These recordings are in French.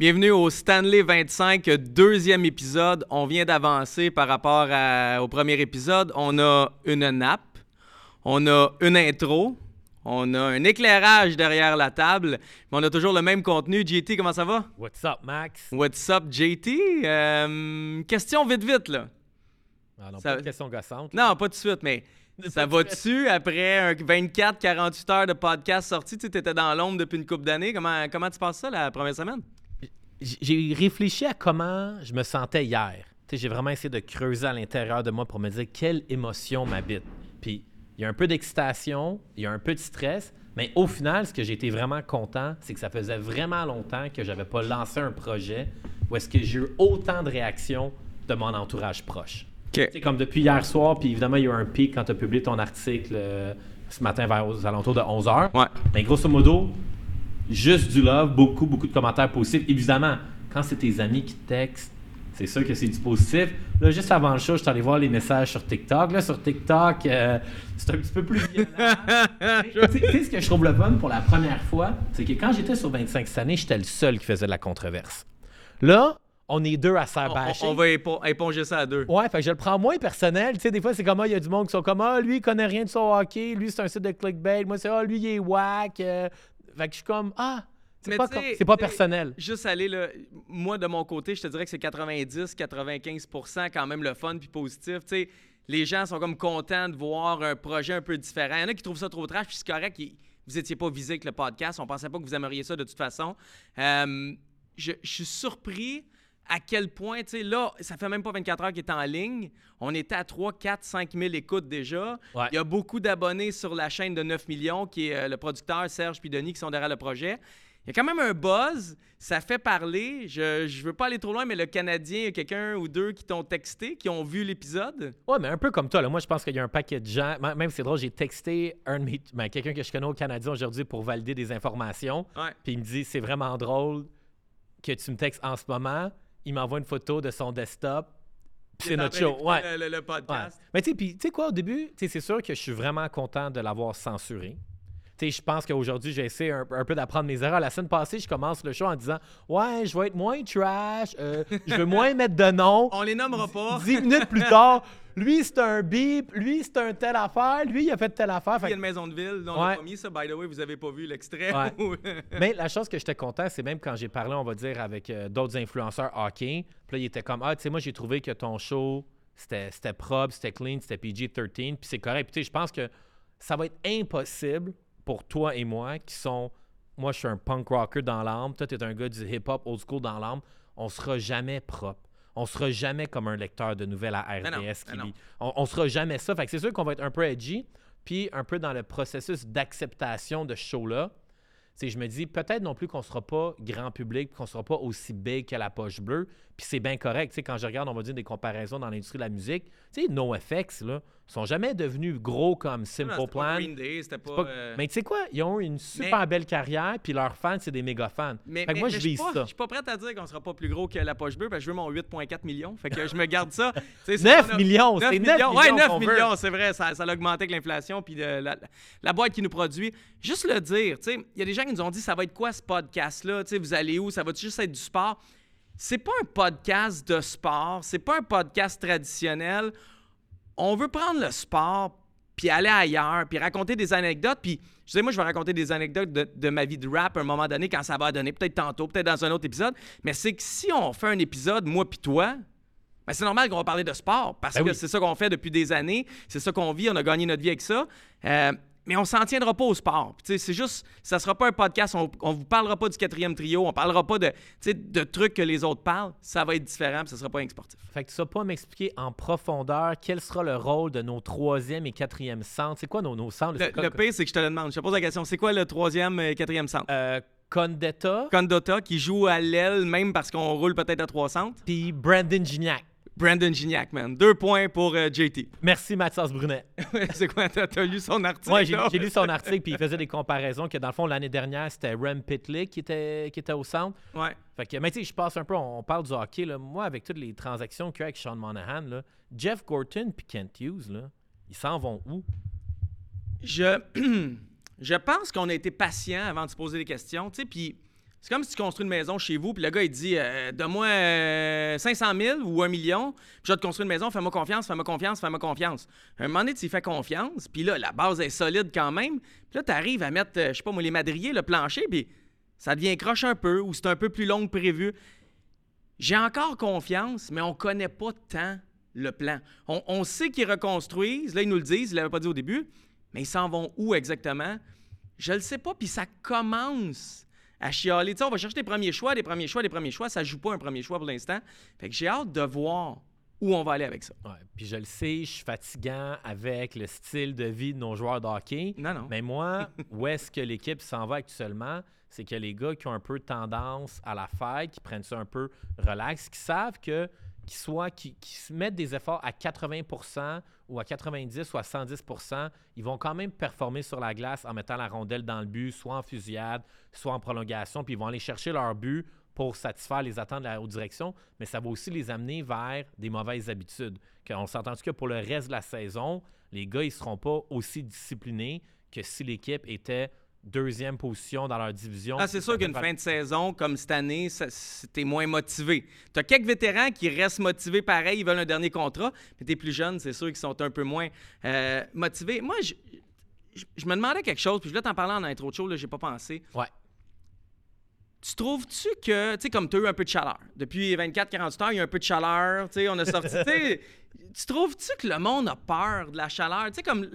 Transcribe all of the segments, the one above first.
Bienvenue au Stanley 25, deuxième épisode. On vient d'avancer par rapport à- au premier épisode. On a une nappe, on a une intro, on a un éclairage derrière la table, mais on a toujours le même contenu. JT, comment ça va? What's up, Max? What's up, JT? Euh, question vite, vite, là. Ah non, Ça- pas de question gossante. Non, pas tout de suite, mais ça va-tu après un 24-48 heures de podcast sorti? Tu étais dans l'ombre depuis une couple d'années. Comment, comment tu passes ça la première semaine? J'ai réfléchi à comment je me sentais hier. J'ai vraiment essayé de creuser à l'intérieur de moi pour me dire quelle émotion m'habite. Puis il y a un peu d'excitation, il y a un peu de stress, mais au final, ce que j'ai été vraiment content, c'est que ça faisait vraiment longtemps que j'avais pas lancé un projet où est-ce que j'ai eu autant de réactions de mon entourage proche. C'est comme depuis hier soir, puis évidemment, il y a eu un pic quand tu as publié ton article euh, ce matin vers aux alentours de 11h. Ouais. Mais grosso modo, juste du love, beaucoup, beaucoup de commentaires positifs. Évidemment, quand c'est tes amis qui te textent, c'est sûr que c'est du positif. Là, juste avant le show, je suis allé voir les messages sur TikTok. Là, sur TikTok, euh, c'est un petit peu plus violent. Tu sais- ce que je trouve le fun pour la première fois, c'est que quand j'étais sur 25 cette année, j'étais le seul qui faisait de la controverse. Là, on est deux à faire On, on- va épo- éponger ça à deux. Ouais, fait que je le prends moins personnel. Tu sais, des fois, c'est comme, ah, il y a du monde qui sont comme, ah, lui, il connaît rien de son hockey. Lui, c'est un site de clickbait. Moi, c'est, ah, lui, il est whack. Euh, fait que je suis comme, ah, c'est pas, personnel. Juste aller là, moi de mon côté, je te dirais que c'est 90-95% quand même le fun puis positif. Tu sais, les gens sont comme contents de voir un projet un peu différent. Il y en a qui trouvent ça trop trash, puis c'est correct. ils- Vous étiez pas visé avec le podcast. On pensait pas que vous aimeriez ça de toute façon. Euh, je, je suis surpris à quel point, tu sais, là, ça fait même pas 24 heures qu'il est en ligne. On était à 3, 4, 5 000 écoutes déjà. Ouais. Il y a beaucoup d'abonnés sur la chaîne de 9 millions, qui est euh, le producteur Serge puis Denis qui sont derrière le projet. Il y a quand même un buzz, ça fait parler. Je, je veux pas aller trop loin, mais le Canadien, il y a quelqu'un ou deux qui t'ont texté, qui ont vu l'épisode. Ouais, mais un peu comme toi. Là. Moi, je pense qu'il y a un paquet de gens. Même, c'est drôle, j'ai texté un de mes- ben, quelqu'un que je connais au Canadien aujourd'hui pour valider des informations. Puis il me dit, c'est vraiment drôle que tu me textes en ce moment. Il m'envoie une photo de son desktop. C'est notre show. Ouais. Le, le- le Ouais. podcast. Mais tu sais, quoi, au début, c'est sûr que je suis vraiment content de l'avoir censuré. Je pense qu'aujourd'hui, j'ai essayé un, un peu d'apprendre mes erreurs. La semaine passée, je commence le show en disant Ouais, je vais être moins trash, euh, je veux moins mettre de nom. On les nommera pas. Dix minutes plus tard, lui, c'est un beep, lui, c'est un telle affaire, lui, il a fait telle affaire. Il y a une maison de ville. On Ouais. pas mis ça, by the way, vous avez pas vu l'extrait. Ouais. Mais la chose que j'étais content, c'est même quand j'ai parlé, on va dire, avec euh, d'autres influenceurs hockey. Puis là, il était comme Ah, tu sais, moi, j'ai trouvé que ton show, c'était c'était propre, c'était clean, c'était PG-13, puis c'est correct. Puis tu sais, je pense que ça va être impossible pour toi et moi qui sont. Moi, je suis un punk rocker dans l'âme. Toi, tu es un gars du hip-hop old school dans l'âme. On sera jamais propre. On sera jamais comme un lecteur de nouvelles à RDS non, qui non. lit. On, on sera jamais ça. Fait que c'est sûr qu'on va être un peu edgy, puis un peu dans le processus d'acceptation de ce show-là. Sais, je me dis peut-être non plus qu'on sera pas grand public, qu'on sera pas aussi big que la poche bleue, puis c'est bien correct. Tu sais, quand je regarde, on va dire des comparaisons dans l'industrie de la musique, tu sais, NoFX, là, sont jamais devenus gros comme Non, Simple pas Plan. Green Day, c'était pas. C'est pas- euh, Mais tu sais quoi, ils ont eu une super Mais- belle carrière, puis leurs fans, c'est des méga fans. Mais, fait que moi, mais je vise ça. Je suis pas prête à dire qu'on sera pas plus gros que la poche bleue parce que je veux mon 8,4 millions. Fait que je me garde ça. Tu sais, c'est 9 on a- millions, 9 c'est 9 millions. Ouais, 9 qu'on veut. millions, c'est vrai. Ça, ça a augmenté avec l'inflation puis de la- la boîte qui nous produit. Juste le dire, tu sais, il y a des gens qui nous ont dit ça va être quoi ce podcast-là? Tu sais, vous allez où? Ça va juste être du sport? C'est pas un podcast de sport, c'est pas un podcast traditionnel. On veut prendre le sport puis aller ailleurs, puis raconter des anecdotes, puis je sais, moi, je vais raconter des anecdotes de, de ma vie de rap à un moment donné, quand ça va donner, peut-être tantôt, peut-être dans un autre épisode, mais c'est que si on fait un épisode, moi puis toi, ben c'est normal qu'on va parler de sport, parce Ben que oui. c'est ça qu'on fait depuis des années, c'est ça qu'on vit, on a gagné notre vie avec ça, Euh, mais on s'en tiendra pas au sport. C'est juste, ça sera pas un podcast, on, on vous parlera pas du quatrième trio, on parlera pas de, trucs que les autres parlent, ça va être différent, puis ça sera pas un sportif. Fait que tu vas pas m'expliquer en profondeur quel sera le rôle de nos troisième et quatrième centres. C'est quoi nos, nos centres? Le, le pire, c'est que je te le demande. Je te pose la question. C'est quoi le troisième et quatrième centre? Euh, Condetta, Condota qui joue à l'aile, même parce qu'on roule peut-être à trois centres. puis Brandon Gignac. Brandon Gignac, man. Deux points pour euh, JT. Merci Mathias Brunet. c'est quoi? T'as, t'as lu son article? Moi, j'ai lu son article, puis il faisait des comparaisons que dans le fond, l'année dernière, c'était Rem Pitlick qui était, qui était au centre. Ouais. Fait que, mais tu sais, je passe un peu, on, on parle du hockey, là. Moi, avec toutes les transactions qu'il y a avec Sean Monahan, là, Jeff Gorton puis Kent Hughes, là, ils s'en vont où? Je, je pense qu'on a été patient avant de se poser des questions, tu sais, puis C'est comme si tu construis une maison chez vous, puis le gars, il dit euh, Donne-moi euh, 500 000 ou 1 million, puis je vais te construire une maison, fais-moi confiance, fais-moi confiance, fais-moi confiance. Un moment donné, tu fais confiance, puis là, la base est solide quand même, puis là, tu arrives à mettre, euh, je sais pas moi, les madriers, le plancher, puis ça devient croche un peu, ou c'est un peu plus long que prévu. J'ai encore confiance, mais on connaît pas tant le plan. On, on sait qu'ils reconstruisent, là, ils nous le disent, ils l'avaient pas dit au début, mais ils s'en vont où exactement? Je le sais pas, puis ça commence à chialer. Tu sais, on va chercher des premiers choix, des premiers choix, des premiers choix. Ça joue pas un premier choix pour l'instant. Fait que j'ai hâte de voir où on va aller avec ça. Ouais, puis je le sais, je suis fatigant avec le style de vie de nos joueurs de hockey. Non, non. Mais moi, où est-ce que l'équipe s'en va actuellement? C'est que les gars qui ont un peu tendance à la fête, qui prennent ça un peu relax, qui savent que qui qui, qui se mettent des efforts à 80% ou à 90 ou à 110% ils vont quand même performer sur la glace en mettant la rondelle dans le but, soit en fusillade, soit en prolongation, puis ils vont aller chercher leur but pour satisfaire les attentes de la haute direction, mais ça va aussi les amener vers des mauvaises habitudes. On s'entend que pour le reste de la saison, les gars, ils ne seront pas aussi disciplinés que si l'équipe était deuxième position dans leur division. Ah, c'est sûr qu'une fin de saison comme cette année, t'es moins motivé. Tu as quelques vétérans qui restent motivés pareil, ils veulent un dernier contrat, mais tes plus jeunes, c'est sûr qu'ils sont un peu moins euh, motivés. Moi, je, je- je me demandais quelque chose, puis je voulais t'en parler en intro de show, là, j'ai pas pensé. Ouais. Tu trouves-tu que, tu sais, comme tu as eu un peu de chaleur, depuis 24-48 heures, il y a un peu de chaleur, tu sais, on a sorti, tu trouves-tu que le monde a peur de la chaleur? Tu sais, comme,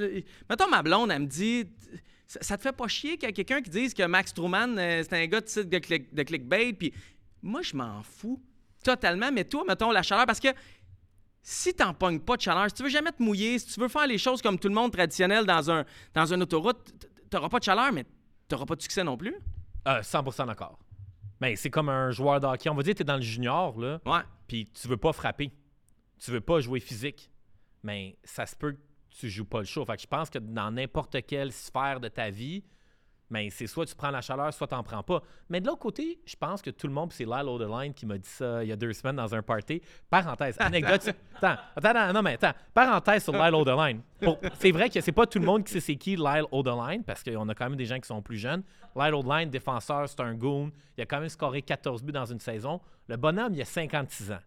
mettons, ma blonde, elle me dit, ça, ça te fait pas chier qu'il y a quelqu'un qui dise que Max Truman, euh, c'est un gars de site de, click- de clickbait, puis moi, je m'en fous totalement, mais toi, mettons, la chaleur, parce que si t'en pognes pas de chaleur, si tu veux jamais te mouiller, si tu veux faire les choses comme tout le monde traditionnel dans un dans une autoroute, t'auras pas de chaleur, mais t'auras pas de succès non plus. Euh, 100% d'accord. Mais c'est comme un joueur de hockey. On va dire que tu es dans le junior, là, Ouais. puis tu veux pas frapper. Tu veux pas jouer physique. Mais ça se peut que tu joues pas le show. Fait que je pense que dans n'importe quelle sphère de ta vie, mais c'est soit tu prends la chaleur, soit tu n'en prends pas. Mais de l'autre côté, je pense que tout le monde, c'est Lyle Odeline qui m'a dit ça il y a deux semaines dans un party. Parenthèse, anecdote. attends, attends, attends, non, mais attends. Parenthèse sur Lyle Odeline. C'est vrai que c'est pas tout le monde qui sait c'est qui Lyle Odeline, parce qu'on a quand même des gens qui sont plus jeunes. Lyle Odeline, défenseur, c'est un goon. Il a quand même scoré 14 buts dans une saison. Le bonhomme, il a 56 ans.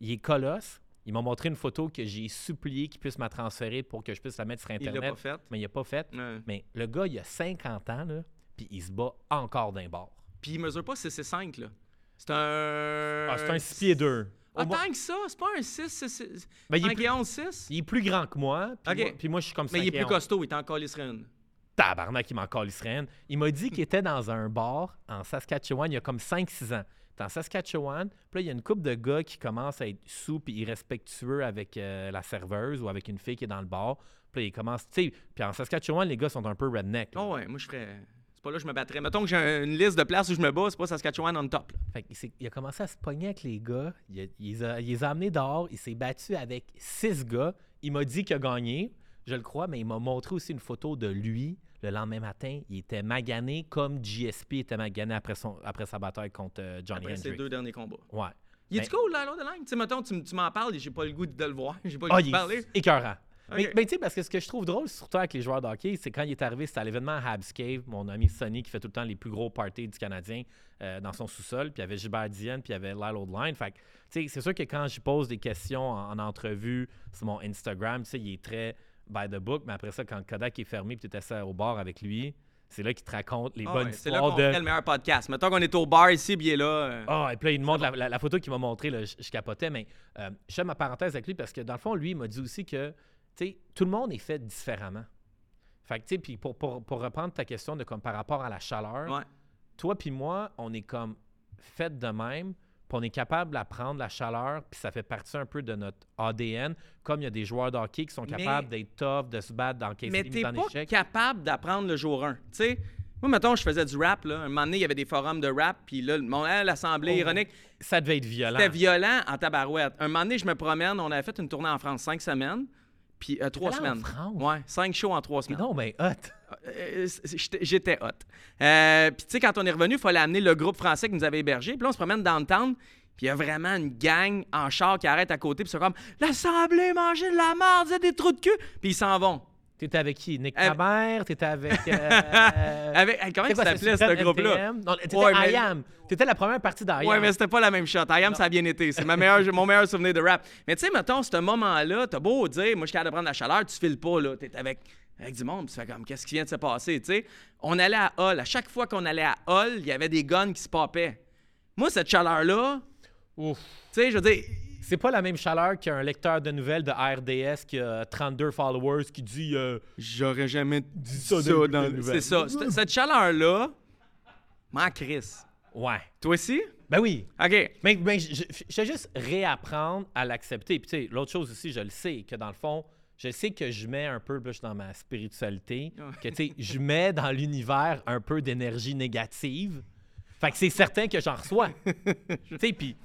Il est colosse. Il m'a montré une photo que j'ai supplié qu'il puisse me transférer pour que je puisse la mettre sur Il Internet. l'a pas fait. Mais il n'a pas fait. Ouais. Mais le gars, il a 50 ans, là, puis il se bat encore d'un bord. Puis il mesure pas 6 5 là. C'est un. Ah, c'est un 6 pieds 2. Ah, tant que ça, c'est pas un 6, 6, Ben, il, est 5 plus, et 11, 6. il est plus grand que moi, puis, moi, puis moi, je suis comme Mais il est 5 et plus 11. costaud, il est encore une. Tabarnak, il m'en calisserait. Il m'a dit qu'il était dans un bar en Saskatchewan il y a comme 5-6 ans. En Saskatchewan, puis là, il y a une couple de gars qui commencent à être sous puis irrespectueux avec euh, la serveuse ou avec une fille qui est dans le bar. Puis là, ils commencent, tu sais, puis en Saskatchewan, les gars sont un peu redneck. Oh ouais, moi je ferais. C'est pas là que je me battrais. Mettons que j'ai un- une liste de places où je me bats, c'est pas Saskatchewan on top. là. Fait il a commencé à se pogner avec les gars. Il, a- il les a, il les a amenés dehors. Il s'est battu avec six gars. Il m'a dit qu'il a gagné. Je le crois, mais il m'a montré aussi une photo de lui le lendemain matin. Il était magané comme GSP était magané après, son, après sa bataille contre euh, Johnny Après Hendricks. deux derniers combats. Ouais. Il est Ben- cool là, l'autre de ligne? Tu sais, mettons, tu, m- tu m'en parles et j'ai pas le goût de le voir. J'ai pas le Ah, goût il de parler. est écœurant. Mais, mais tu sais, parce que ce que je trouve drôle, surtout avec les joueurs de hockey, c'est quand il est arrivé, c'était à l'événement à Habs Cave, mon ami Sonny qui fait tout le temps les plus gros parties du Canadien euh, dans son sous-sol, puis il y avait Gilbert Dienne, puis il y avait Lyle Odeline. Fait que, tu sais, c'est sûr que quand je pose des questions en, en entrevue sur mon Instagram, tu sais, il est très by the book, mais après ça, quand Kodak est fermé, puis tu étais au bar avec lui, c'est là qu'il te raconte les Ah bonnes ouais, c'est là histoires qu'on de... fait le meilleur podcast. Mettons qu'on est au bar ici, puis il est là. euh, Ah, et puis là, il me montre la, la- la photo qu'il m'a montrée, je, je capotais, mais euh, je fais ma parenthèse avec lui parce que dans le fond, lui, il m'a dit aussi que, tu sais, tout le monde est fait différemment. Fait que, tu sais, puis pour, pour, pour reprendre ta question de comme par rapport à la chaleur, Ouais. toi puis moi, on est comme fait de même, on est capable d'apprendre la chaleur, puis ça fait partie un peu de notre ADN, comme il y a des joueurs de hockey qui sont Mais- capables d'être tough, de se battre, d'encaisser Mais des t'es pas échec. capable d'apprendre le jour 1. Tu sais, moi, mettons, je faisais du rap. Là. Un moment donné, il y avait des forums de rap. Puis là, l'Assemblée Oh. ironique, Ça devait être violent. c'était violent en tabarouette. Un moment donné, je me promène. On avait fait une tournée en France cinq semaines. Puis euh, trois semaines. Ouais, cinq shows en trois semaines. Non, mais hot. Euh, c- j'étais- hot. Euh, puis tu sais, quand on est revenu, il fallait amener le groupe français qui nous avait hébergés. Puis là, on se promène dans le town. Puis il y a vraiment une gang en char qui arrête à côté. Puis c'est comme L'Assemblée mangeait de la merde, vous êtes des trous de cul. Puis ils s'en vont. T'étais avec qui? Nick Avec- Cabert? T'étais avec... euh, Avec, comment quoi, s'appelait, ce groupe-là? Non, t'étais Ouais, mais- I Am. T'étais la première partie d'I Ouais, mais c'était pas la même shot. I Am, ça a bien été. C'est ma meilleure, mon meilleur souvenir de rap. Mais tu sais, mettons, ce moment-là, t'as beau dire, moi, je suis capable de prendre la chaleur, tu files pas, là. T'es avec, avec du monde, tu fais comme, qu'est-ce qui vient de se passer, tu sais? On allait à Hall. À chaque fois qu'on allait à Hall, il y avait des guns qui se popaient. Moi, cette chaleur-là, Ouf. tu sais, je veux dire, C'est pas la même chaleur qu'un lecteur de nouvelles de RDS qui a 32 followers qui dit... euh, j'aurais jamais dit ça ça, dans les dans nouvelles. C'est ça. Cette- Cette chaleur-là, m'en crisse. Ouais. Toi aussi? Ben oui. OK. Mais, mais je vais juste réapprendre à l'accepter. Puis tu sais, l'autre chose aussi, je le sais, que dans le fond, je sais que je mets un peu, là, je suis dans ma spiritualité, que tu sais, je mets dans l'univers un peu d'énergie négative. Fait que c'est certain que j'en reçois. tu sais, puis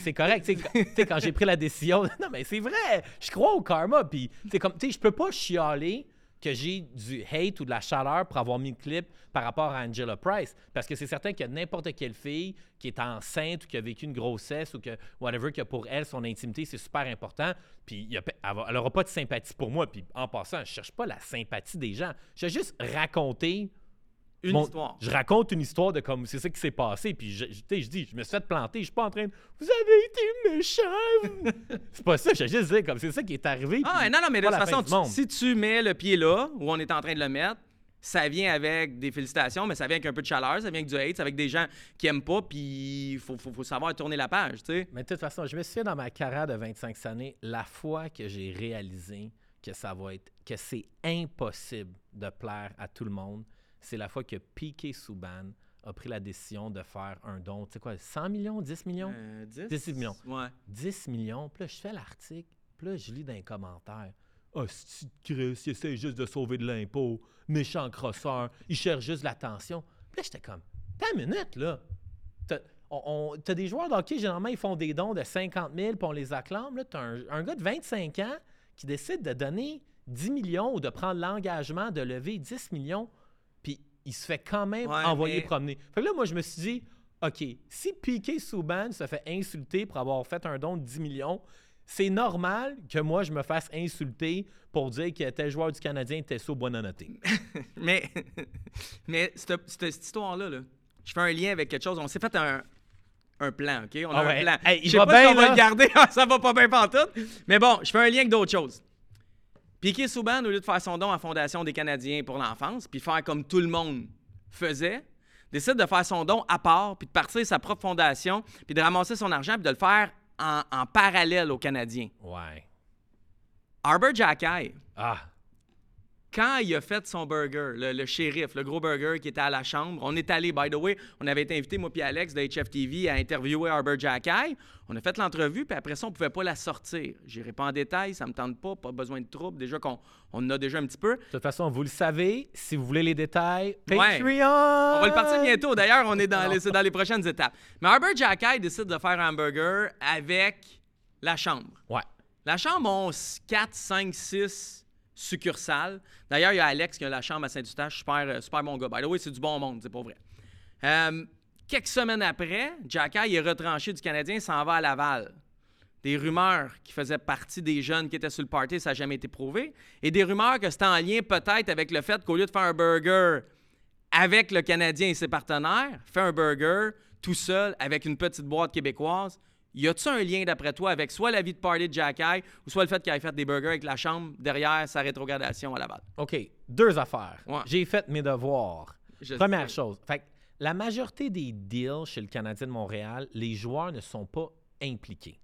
c'est correct. Tu sais, quand- tu j'ai pris la décision, non, mais c'est vrai, je crois au karma. Puis, c'est comme, tu sais, je peux pas chialer que j'ai du hate ou de la chaleur pour avoir mis le clip par rapport à Angela Price. Parce que c'est certain que n'importe quelle fille qui est enceinte ou qui a vécu une grossesse ou que, whatever, que pour elle, son intimité, c'est super important. Puis elle va- elle aura pas de sympathie pour moi. Puis en passant, je cherche pas la sympathie des gens. Je vais juste raconter Une mon- histoire. Je raconte une histoire de comme c'est ça qui s'est passé. Puis je, je, dis, je me suis fait planter. Je suis pas en train de. Vous avez été méchant. c'est pas ça. Je juste dire comme c'est ça qui est arrivé. Ah, puis non, non, mais de toute façon, tu- si tu mets le pied là, où on est en train de le mettre, ça vient avec des félicitations, mais ça vient avec un peu de chaleur, ça vient avec du hate, ça vient avec des gens qui aiment pas, puis il faut, faut, faut savoir tourner la page, tu sais. Mais de toute façon, je me souviens dans ma carrière de 25 années, la fois que j'ai réalisé que ça va être que c'est impossible de plaire à tout le monde, c'est la fois que Piqué Souban a pris la décision de faire un don, tu sais quoi, 100 millions, 10 millions? Euh, 10? 10 millions. Ouais. 10 millions. Puis là, je fais l'article. Puis là, je lis dans les commentaires. Ah, si Chris, il essaie juste de sauver de l'impôt. Méchant crosseur. Il cherche juste l'attention. Puis là, j'étais comme, t'as une minute, là. T'as on- on- t'as des joueurs de hockey, généralement, ils font des dons de 50 000 puis on les acclame. Là, t'as un, un gars de 25 ans qui décide de donner 10 millions ou de prendre l'engagement de lever 10 millions. Il se fait quand même Ouais, envoyer mais- promener. Fait que là, moi, je me suis dit, OK, si Piqué Souban se fait insulter pour avoir fait un don de 10 millions, c'est normal que moi, je me fasse insulter pour dire que tel joueur du Canadien était sous Buonanotte. Mais, mais cette, histoire-là, là, je fais un lien avec quelque chose. On s'est fait un, un plan, OK? On a Ah ouais. un plan. Hey, il je sais va pas si bien, on va le garder. ça va pas bien pantoute. Mais bon, je fais un lien avec d'autres choses. Piqué Souban, au lieu de faire son don à la Fondation des Canadiens pour l'enfance, puis faire comme tout le monde faisait, décide de faire son don à part, puis de partir sa propre fondation, puis de ramasser son argent, puis de le faire en, en parallèle aux Canadiens. Ouais. Arbor Jackay, Ah, quand il a fait son burger, le, le shérif, le gros burger qui était à la chambre, on est allé, by the way, on avait été invité, moi puis Alex de HFTV, à interviewer Arbor Jackay. On a fait l'entrevue, puis après ça, on pouvait pas la sortir. J'irai pas en détail, ça me tente pas, pas besoin de trouble. Déjà qu'on on en a déjà un petit peu. de toute façon, vous le savez, si vous voulez les détails, Ouais. Patreon! On va le partir bientôt. D'ailleurs, on est dans les, c'est dans les prochaines étapes. Mais Arbor Jackay décide de faire un hamburger avec la chambre. Ouais. La chambre a 4, 5, 6 succursales. D'ailleurs, il y a Alex qui a la chambre à Saint-Eustache. Super, euh, super bon gars. By the way, c'est du bon monde, c'est pas vrai. Euh, quelques semaines après, Jacky est retranché du Canadien, s'en va à Laval. Des rumeurs qui faisaient partie des jeunes qui étaient sur le party, ça n'a jamais été prouvé. Et des rumeurs que c'était en lien peut-être avec le fait qu'au lieu de faire un burger avec le Canadien et ses partenaires, fait un burger tout seul avec une petite boîte québécoise. Y a-tu un lien, d'après toi, avec soit la vie de party de Jack Eye ou soit le fait qu'il ait fait des burgers avec la chambre derrière sa rétrogradation à Laval? OK, deux affaires. Ouais. J'ai fait mes devoirs. Je Première sais. chose, fait la majorité des deals chez le Canadien de Montréal, les joueurs ne sont pas impliqués.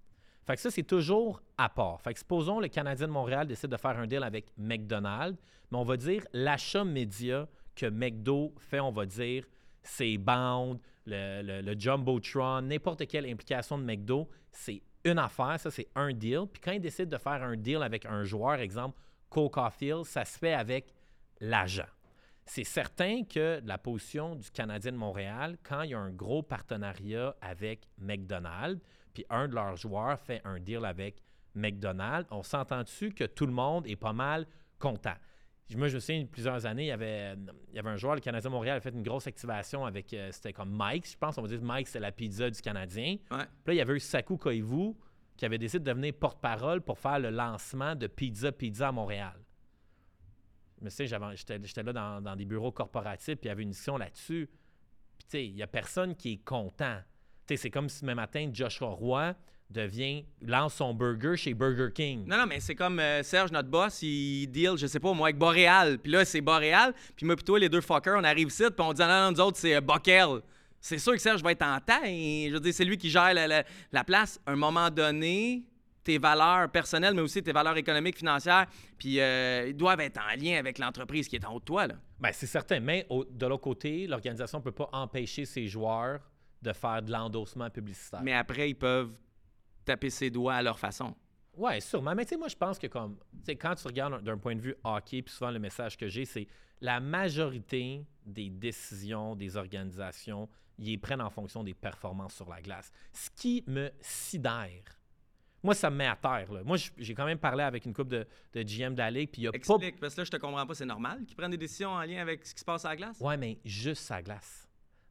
Fait que ça, c'est toujours à part. Fait que supposons le Canadien de Montréal décide de faire un deal avec McDonald's, mais on va dire l'achat média que McDo fait, on va dire, c'est Bound, le, le, le Jumbotron, n'importe quelle implication de McDo, c'est une affaire, ça c'est un deal. Puis quand ils décident de faire un deal avec un joueur, exemple Cole Caulfield, ça se fait avec l'agent. C'est certain que la position du Canadien de Montréal, quand il y a un gros partenariat avec McDonald's, puis un de leurs joueurs fait un deal avec McDonald's, on s'entend dessus que tout le monde est pas mal content? Moi, je me souviens, il y a plusieurs années, il y avait, il y avait un joueur, le Canadien Montréal a fait une grosse activation avec, euh, c'était comme Mike, je pense, on va dire Mike, c'est la pizza du Canadien. Ouais. Puis là, il y avait eu Saku Koivu qui avait décidé de devenir porte-parole pour faire le lancement de Pizza Pizza à Montréal. Je me souviens, j'avais- j'étais j'étais là dans, dans des bureaux corporatifs, puis il y avait une discussion là-dessus. Puis, tu sais, il n'y a personne qui est content. Tu sais, c'est comme si demain matin, Joshua Roy devient, lance son burger chez Burger King. Non, non, mais c'est comme euh, Serge, notre boss, il deal, je sais pas, moi, avec Boréal. Puis là, c'est Boréal. Puis moi, plutôt, les deux fuckers, on arrive ici, puis on dit, non, non, nous autres, c'est euh, Bockel. C'est sûr que Serge va être en temps. Et, je veux dire, c'est lui qui gère la, la- la place. À un moment donné, tes valeurs personnelles, mais aussi tes valeurs économiques, financières, puis euh, ils doivent être en lien avec l'entreprise qui est en haut de toi, là. Ben, c'est certain, mais au- de l'autre côté, l'organisation ne peut pas empêcher ses joueurs de faire de l'endossement publicitaire. Mais après, ils peuvent taper ses doigts à leur façon. Ouais, sûrement. Mais tu sais, moi, je pense que comme, quand tu regardes d'un point de vue hockey, puis souvent le message que j'ai, c'est la majorité des décisions des organisations, ils les prennent en fonction des performances sur la glace. Ce qui me sidère. Moi, ça me met à terre. là. Moi, j'ai quand même parlé avec une couple de, de GM de la Ligue, puis il y a pas... Explique, parce que là, je te comprends pas, c'est normal qu'ils prennent des décisions en lien avec ce qui se passe à la glace? Ouais, mais juste sa glace.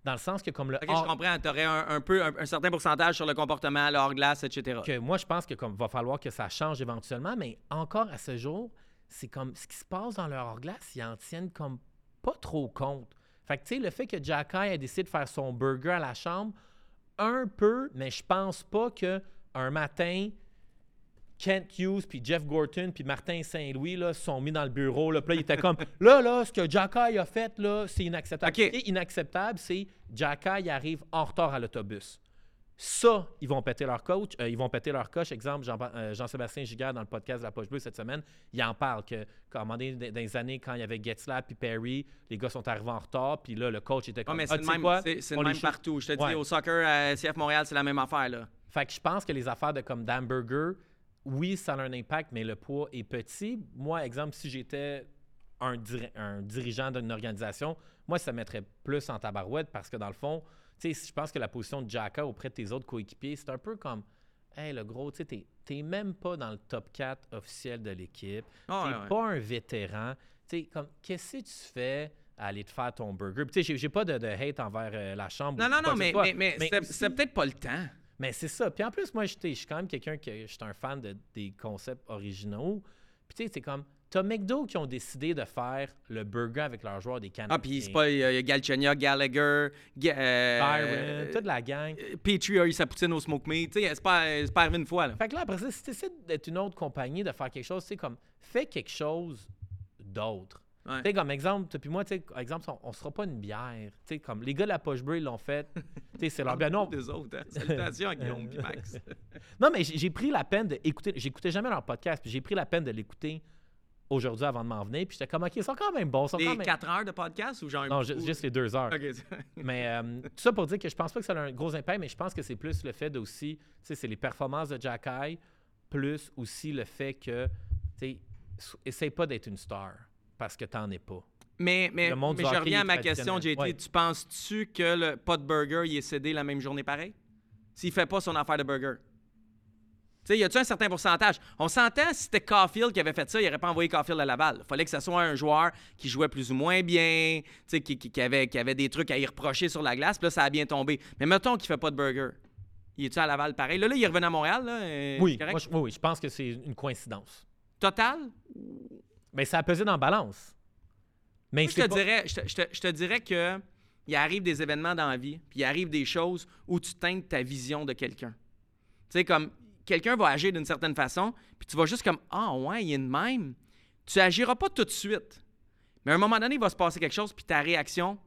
Dans le sens que comme le Ok, hors- je comprends. Tu aurais un, un peu un, un certain pourcentage sur le comportement, le hors-glace, etc. que moi, je pense que comme va falloir que ça change éventuellement, mais encore à ce jour, c'est comme ce qui se passe dans leur hors-glace, ils en tiennent comme pas trop compte. Fait que, tu sais, le fait que Jacky a décidé de faire son burger à la chambre, un peu, mais je pense pas que un matin, Kent Hughes, puis Jeff Gorton, puis Martin Saint-Louis, là, sont mis dans le bureau. Là, puis là, ils étaient comme, là, là, ce que Jacky a fait, là, c'est inacceptable. OK. Ce qui est inacceptable, c'est Jacky arrive en retard à l'autobus. Ça, ils vont péter leur coach, euh, ils vont péter leur coche. Exemple, Jean- euh, Jean-Sébastien Giguère dans le podcast de la Poche Bleue cette semaine, il en parle que, dans les années, quand il y avait Getzlab puis Perry, les gars sont arrivés en retard, puis là, le coach était comme, mais Ah, c'est le même, quoi? c'est- c'est On le les même shoot. partout. Je te Ouais. dis, au soccer, à CF Montréal, c'est la même affaire. Là. Fait que je pense que les affaires de comme Dan Burger, oui, ça a un impact, mais le poids est petit. Moi, exemple, si j'étais un, diri- un dirigeant d'une organisation, moi, ça mettrait plus en tabarouette parce que dans le fond, tu sais, je pense que la position de Jacka auprès de tes autres coéquipiers, c'est un peu comme Hey, le gros, tu sais, t'es- même pas dans le top 4 officiel de l'équipe. Ah, t'es ouais, ouais. pas un vétéran. Tu sais, comme, qu'est-ce que tu fais à aller te faire ton burger? Tu sais, j'ai- pas de, de hate envers euh, la chambre. Non, non, non, mais, mais, mais, aussi- c'est peut-être pas le temps. Mais c'est ça. Puis en plus, moi, je suis quand même quelqu'un que je suis un fan de, des concepts originaux. Puis tu sais, c'est comme, t'as McDo qui ont décidé de faire le burger avec leurs joueurs des Canadiens. Ah, puis c'est pas. Il y a Galchenyuk, Gallagher, Ga- euh, Byron, euh, toute la gang. Petrie a eu sa poutine au smoke meat. Tu sais, c'est pas, c'est pas arrivé une fois. Là. Fait que là, après ça, si tu décides d'être une autre compagnie, de faire quelque chose, tu sais, comme, fais quelque chose d'autre. Ouais. Tu sais, comme exemple, toi puis moi, tu sais, exemple, on, on sera pas une bière. Tu sais, comme, les gars de la Poche Bleue, ils l'ont fait. Tu sais, c'est leur bière. Non, Des autres, hein. Salutations à Guillaume et Max. non, mais j'ai pris la peine d'écouter. J'écoutais jamais leur podcast, puis j'ai pris la peine de l'écouter aujourd'hui avant de m'en venir. Puis j'étais comme, OK, ils sont quand même bons. ils sont quand même... 4 heures de podcast ou genre. Non, ju- juste les deux heures. Ok. Mais euh, tout ça pour dire que je pense pas que ça a un gros impact, mais je pense que c'est plus le fait de aussi, tu sais, c'est les performances de Jack Eye, plus aussi le fait que, tu sais, essaye pas d'être une star parce que t'en es pas. Mais, mais, Le monde mais je reviens à ma question, JT. Ouais. Tu penses-tu que le pot de burger, il est cédé la même journée pareil? S'il fait pas son affaire de burger? Tu sais, y a-tu un certain pourcentage? On s'entend, si c'était Caulfield qui avait fait ça, il n'aurait pas envoyé Caulfield à Laval. Il fallait que ce soit un joueur qui jouait plus ou moins bien, qui, qui- qui avait, qui avait des trucs à y reprocher sur la glace, puis là, ça a bien tombé. Mais mettons qu'il fait pas de burger. Il est-tu à Laval pareil? Là, là, il est revenu à Montréal, là. Oui, correct? moi, je, oui, oui, je pense que c'est une coïncidence. Total? Mais ça a pesé dans la balance. Mais Moi, je te pas- dirais, je te, je te- je te dirais que il arrive des événements dans la vie, puis il arrive des choses où tu teintes ta vision de quelqu'un. Tu sais, comme quelqu'un va agir d'une certaine façon, puis tu vas juste comme Ah ouais, il est de même. Tu agiras pas tout de suite. Mais à un moment donné, il va se passer quelque chose, puis ta réaction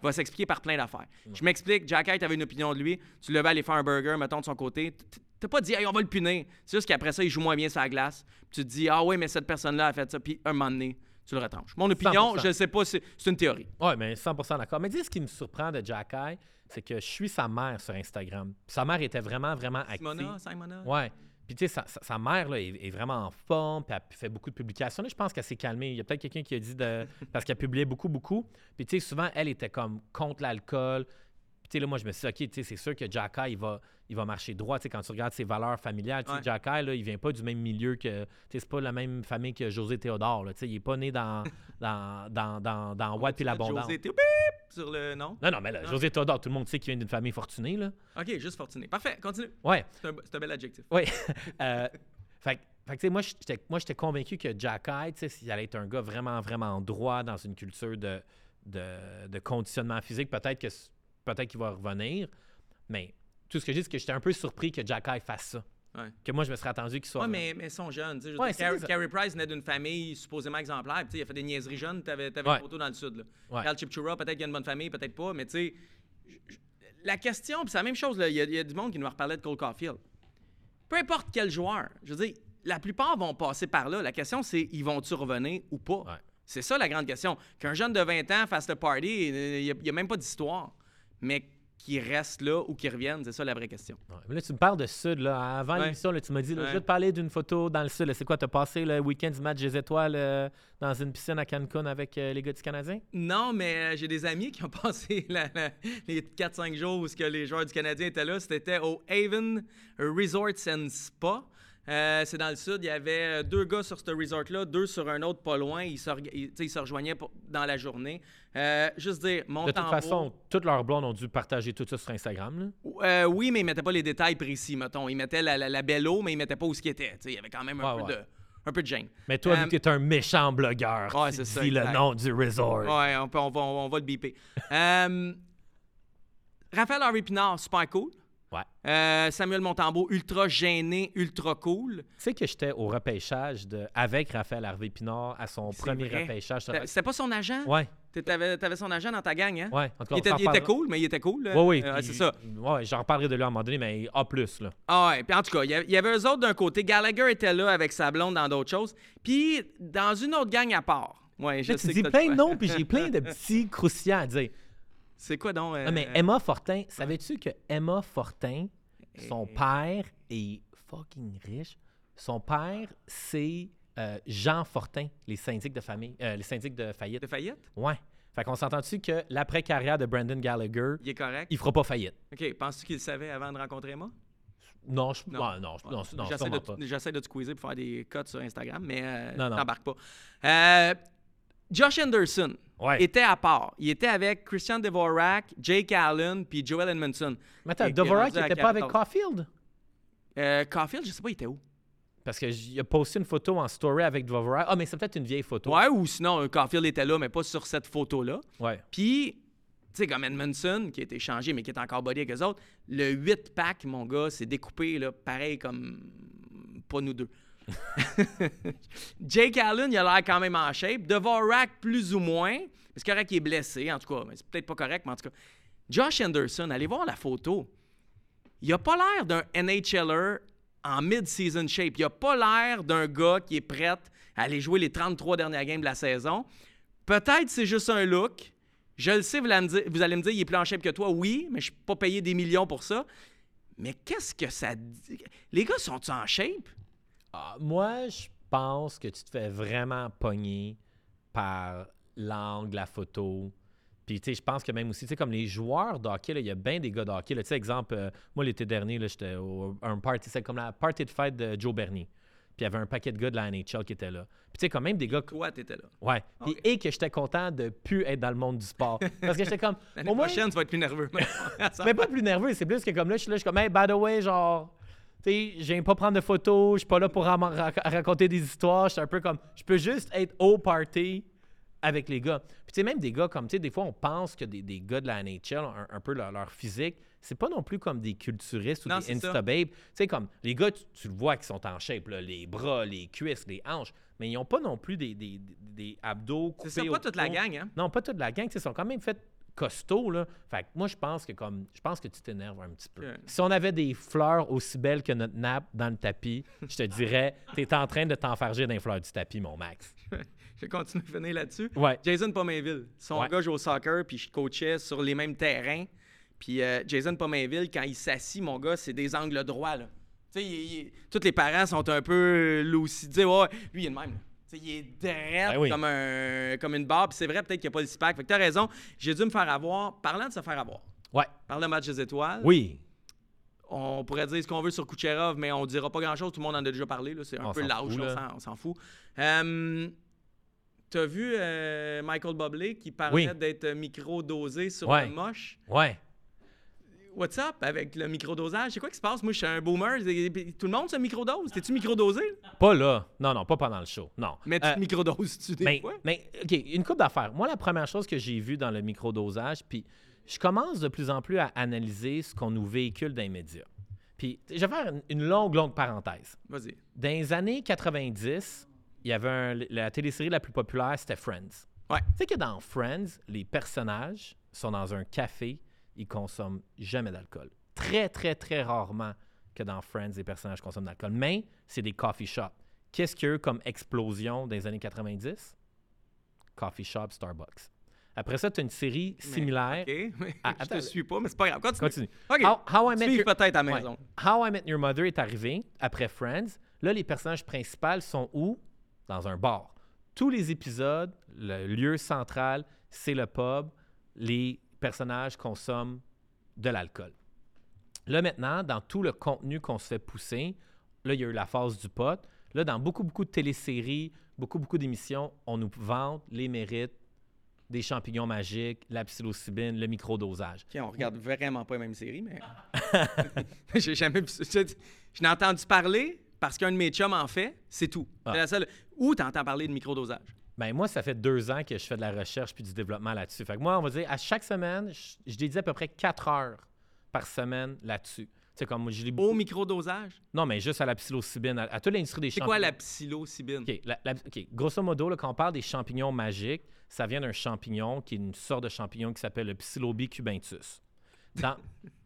va s'expliquer par plein d'affaires. Je m'explique, Jack Hyde avait une opinion de lui, tu le vas aller faire un burger, mettons, de son côté. T'as pas dit, hey, on va le punir. C'est juste qu'après ça, il joue moins bien sur la glace. Puis tu te dis, ah ouais, mais cette personne-là a fait ça, puis un moment donné, tu le retranches. Mon opinion, 100%. je sais pas, c'est une théorie. Oui, mais 100% d'accord. Mais dis, ce qui me surprend de Jack Eye, c'est que je suis sa mère sur Instagram. Puis Sa mère était vraiment, vraiment active. Simona, Simona. Ouais. Puis tu sais, sa, sa- sa mère là, est, est vraiment en forme, puis elle fait beaucoup de publications. Là, je pense qu'elle s'est calmée. Il y a peut-être quelqu'un qui a dit de. Parce qu'elle publiait beaucoup, beaucoup. Puis tu sais, souvent, elle était comme contre l'alcool. Tu sais, là, moi, je me suis dit, OK, tu sais, c'est sûr que Jacka, il va, il va marcher droit. Tu sais, quand tu regardes ses valeurs familiales, tu sais, Ouais. Jacka, là, il vient pas du même milieu que. Tu sais, c'est pas la même famille que José Théodore. Là. Tu sais, il est pas né dans, dans, dans, dans, dans White puis l'abondance. José, bip sur le nom. Non, non, mais là, Non. José Théodore, tout le monde sait qu'il vient d'une famille fortunée, là. OK, juste fortuné. Parfait, continue. Ouais. C'est un, un bel adjectif. Oui. Euh, fait, que- Fait moi, j'étais, moi, j'étais convaincu que Jack Hyde, s'il allait être un gars vraiment, vraiment droit dans une culture de, de, de conditionnement physique, peut-être que peut-être qu'il va revenir. Mais tout ce que je dis, c'est que j'étais un peu surpris que Jack Hyde fasse ça. Ouais. Que moi, je me serais attendu qu'il soit. Ouais, mais, mais ils sont jeunes. je Ouais. Carey Price naît d'une famille supposément exemplaire. Il a fait des niaiseries jeunes. Tu avais, une photo dans le sud. Là. Carl Chipchura, peut-être qu'il a une bonne famille, peut-être pas. Mais tu sais, la question, c'est la même chose. Il y, a- y du monde qui nous reparlait de Cole Caulfield. Peu importe quel joueur, je veux dire, la plupart vont passer par là. La question, c'est ils vont-tu revenir ou pas? C'est ça la grande question. Qu'un jeune de 20 ans fasse le party, il n'y a, même pas d'histoire. Mais qu'il reste là ou qu'il revienne, c'est ça la vraie question. Ouais. Mais là, tu me parles de Sud. Là. Avant Ouais. l'émission, tu m'as dit là, Ouais. je vais te parler d'une photo dans le Sud. C'est quoi, tu as passé le week-end du match des étoiles euh, dans une piscine à Cancun avec euh, les gars du Canadien? Non, mais euh, j'ai des amis qui ont passé la- la- les 4-5 jours où que les joueurs du Canadien étaient là. C'était au Haven Resorts and Spa. Euh, c'est dans le sud. Il y avait deux gars sur ce resort-là, deux sur un autre pas loin. Ils se, ils- ils rejoignaient pour- dans la journée. Euh, juste dire, mon De toute tambour- façon, toutes leurs blondes ont dû partager tout ça sur Instagram. Là. Euh, oui, mais ils mettaient pas les détails précis, mettons. Ils mettaient la, la, la belle eau, mais ils mettaient pas où ce qui était. Il y avait quand même un, Ouais, peu, ouais. de, un peu de gêne. Mais toi, Euh, vu que t'es un méchant blogueur, ouais, tu ça, dis le exact. nom du resort. Ouais, on, peut- on va, on va le biper. Euh, Raphaël Harvey Pinard, super cool. Ouais. Euh, Samuel Montembeau, ultra gêné, ultra cool. Tu sais que j'étais au repêchage de, avec Raphaël Harvey Pinard à son premier vrai. repêchage. Euh, C'était pas son agent? Ouais, T'avais, t'avais son agent dans ta gang, hein? ouais. En tout cas, Il, était, il cool, mais il était cool. là. Oui, oui. Euh, c'est ça. Ouais, j'en reparlerai de lui à un moment donné, mais A. Là. Ah ouais, puis en tout cas, il y avait- eux autres d'un côté. Gallagher était là avec sa blonde dans d'autres choses. Puis dans une autre gang à part. Ouais, je sais tu dis que plein de noms, puis j'ai plein de petits croustillants à dire. C'est quoi donc? euh, Ah, mais Emma Fortin, savais-tu que Emma Fortin, son père est fucking riche? Son père, c'est euh, Jean Fortin, les syndics de famille, euh, les syndics de faillite. De faillite? Ouais. Fait qu'on s'entend-tu que l'après-carrière de Brandon Gallagher, Il est correct? il fera pas faillite? OK, penses-tu qu'il le savait avant de rencontrer Emma? Non, je, Non. non, non, je- non, non, J'essaie de, pas. j'essaie de te squeezer pour faire des cuts sur Instagram, mais euh, Non, t'embarques pas. Euh, Josh Anderson Ouais. était à part. Il était avec Christian Dvorak, Jake Allen puis Joel Edmondson. Mais attends, qui- qui est Dvorak, rendu il à était pas avec. Caulfield? Euh, Caulfield, je sais pas, il était où? Parce qu'il a posté une photo en story avec Dvorak. Ah, mais c'est peut-être une vieille photo. Ouais, ou sinon, euh, Caulfield était là, mais pas sur cette photo-là. Ouais. Puis, tu sais, comme Edmondson, qui a été changé, mais qui est encore body avec eux autres, le 8-pack, mon gars, c'est découpé, là, pareil comme pas nous deux. Jake Allen, il a l'air quand même en shape. Dvorak, plus ou moins. C'est correct qu'il est blessé, en tout cas. C'est peut-être pas correct, mais en tout cas. Josh Anderson, allez voir la photo. Il a pas l'air d'un NHLer en mid-season shape. Il a pas l'air d'un gars qui est prêt à aller jouer les 33 dernières games de la saison. Peut-être c'est juste un look. Je le sais, vous allez me dire, vous allez me dire il est plus en shape que toi. Oui, mais je ne suis pas payé des millions pour ça. Mais qu'est-ce que ça dit? Les gars sont-ils en shape? Ah, moi, je pense que tu te fais vraiment pogner par l'angle, la photo. Puis, tu sais, je pense que même aussi, tu sais, comme les joueurs de hockey, là, il y a bien des gars de hockey. là. Tu sais, exemple, euh, moi, l'été dernier, j'étais au à un party, c'est comme la party de fête de Joe Bernier. Puis, il y avait un paquet de gars de la NHL qui étaient là. Puis, tu sais, quand même des gars. Toi, t'étais là. Ouais. Puis, et que j'étais content de plus être dans le monde du sport. Parce que j'étais comme. L'année au moins, prochaine, tu vas être plus nerveux. mais pas plus nerveux, c'est plus que comme là, je suis là, je suis comme, hey, by the way, genre, tu sais, je viens pas prendre de photos, je suis pas là pour ra- raconter des histoires, je suis un peu comme, je peux juste être au party avec les gars. Puis tu sais, même des gars comme, tu sais, des fois, on pense que des, des gars de la NHL ont un, un peu leur, leur physique, c'est pas non plus comme des culturistes ou Non, des insta-babes. Tu sais, comme, les gars, tu, tu le vois qu'ils sont en shape, là, les bras, les cuisses, les hanches, mais ils ont pas non plus des, des, des- abdos coupés C'est pas toute la gang, hein? Non, pas toute la gang. Ils sont quand même faits costauds. Là. Fait que moi, je pense que comme je pense que tu t'énerves un petit peu. Si on avait des fleurs aussi belles que notre nappe dans le tapis, je te dirais, t'es en train de t'enfarger dans les fleurs du tapis, mon Max. Je vais continuer à finir là-dessus. Ouais. Jason Pomainville. Son Ouais. gars joue au soccer, puis je coachais sur les mêmes terrains. Puis euh, Jason Pomainville, quand il s'assit, mon gars, c'est des angles droits, là. Tu sais, tous les parents sont un peu lucidés. Ouais, lui, il est le même, là. Tu sais, il est direct Ben oui. comme, un, comme une barre. Puis c'est vrai, peut-être qu'il n'y a pas le six-pack. Fait que t'as raison. J'ai dû me faire avoir. Parlant de se faire avoir. Ouais. Par le match des étoiles. Oui. On pourrait dire ce qu'on veut sur Kucherov, mais on dira pas grand-chose. Tout le monde en a déjà parlé. C'est un On peu lâche. fout, là, On s'en fout. Euh, T'as vu euh, Michael Bublé qui parlait Oui. d'être micro-dosé sur Ouais. le moche? Ouais. what's up avec le microdosage? C'est quoi qui se passe? Moi, je suis un boomer. Tout le monde se microdose? T'es-tu microdosé? Pas là. Non, non, pas pendant le show. Non. Mais tu Euh, te microdoses-tu des mais, fois? mais, OK, une coupe d'affaires. Moi, la première chose que j'ai vue dans le microdosage, puis je commence de plus en plus à analyser ce qu'on nous véhicule dans les médias. Puis je vais faire une longue, longue parenthèse. Vas-y. Dans les années 90, il y avait un- la télésérie la plus populaire, c'était Friends. Ouais. Tu sais que dans Friends, les personnages sont dans un café, ils consomment jamais d'alcool. Très, très, très rarement que dans Friends, les personnages consomment d'alcool. Mais c'est des coffee shops. Qu'est-ce qu'il y a eu comme explosion dans les années 90? Coffee shop, Starbucks. Après ça, tu as une série similaire. OK, mais Ah, je te attends. suis pas, mais c'est pas grave. Continue. Continue. OK. How, How I Met Suive Your- peut-être à la Ouais. maison. How I Met Your Mother est arrivé après Friends. Là, les personnages principaux sont où? Dans un bar. Tous les épisodes, le lieu central, c'est le pub. Les personnages consomment de l'alcool. Là, maintenant, dans tout le contenu qu'on se fait pousser, là, il y a eu la phase du pot. Là, dans beaucoup, beaucoup de téléséries, beaucoup, beaucoup d'émissions, on nous vante les mérites des champignons magiques, la psilocybine, le microdosage. OK, on regarde vraiment pas les mêmes séries, mais. J'ai jamais ça. Je, je n'ai entendu parler parce qu'un de mes chums en fait, c'est tout. Ah. C'est la seule. Où tu entends parler de microdosage? Ben moi, ça fait deux ans que je fais de la recherche puis du développement là-dessus. Fait que moi, on va dire, à chaque semaine, je, je dédie à peu près quatre heures par semaine là-dessus. Sais, comme je Au microdosage? Non, mais juste à la psilocybine, à, à toute l'industrie des C'est champignons. quoi la psilocybine? OK, la- la- OK, grosso modo, là, quand on parle des champignons magiques, ça vient d'un champignon qui est une sorte de champignon qui s'appelle le Psilobi cubentus. Dans...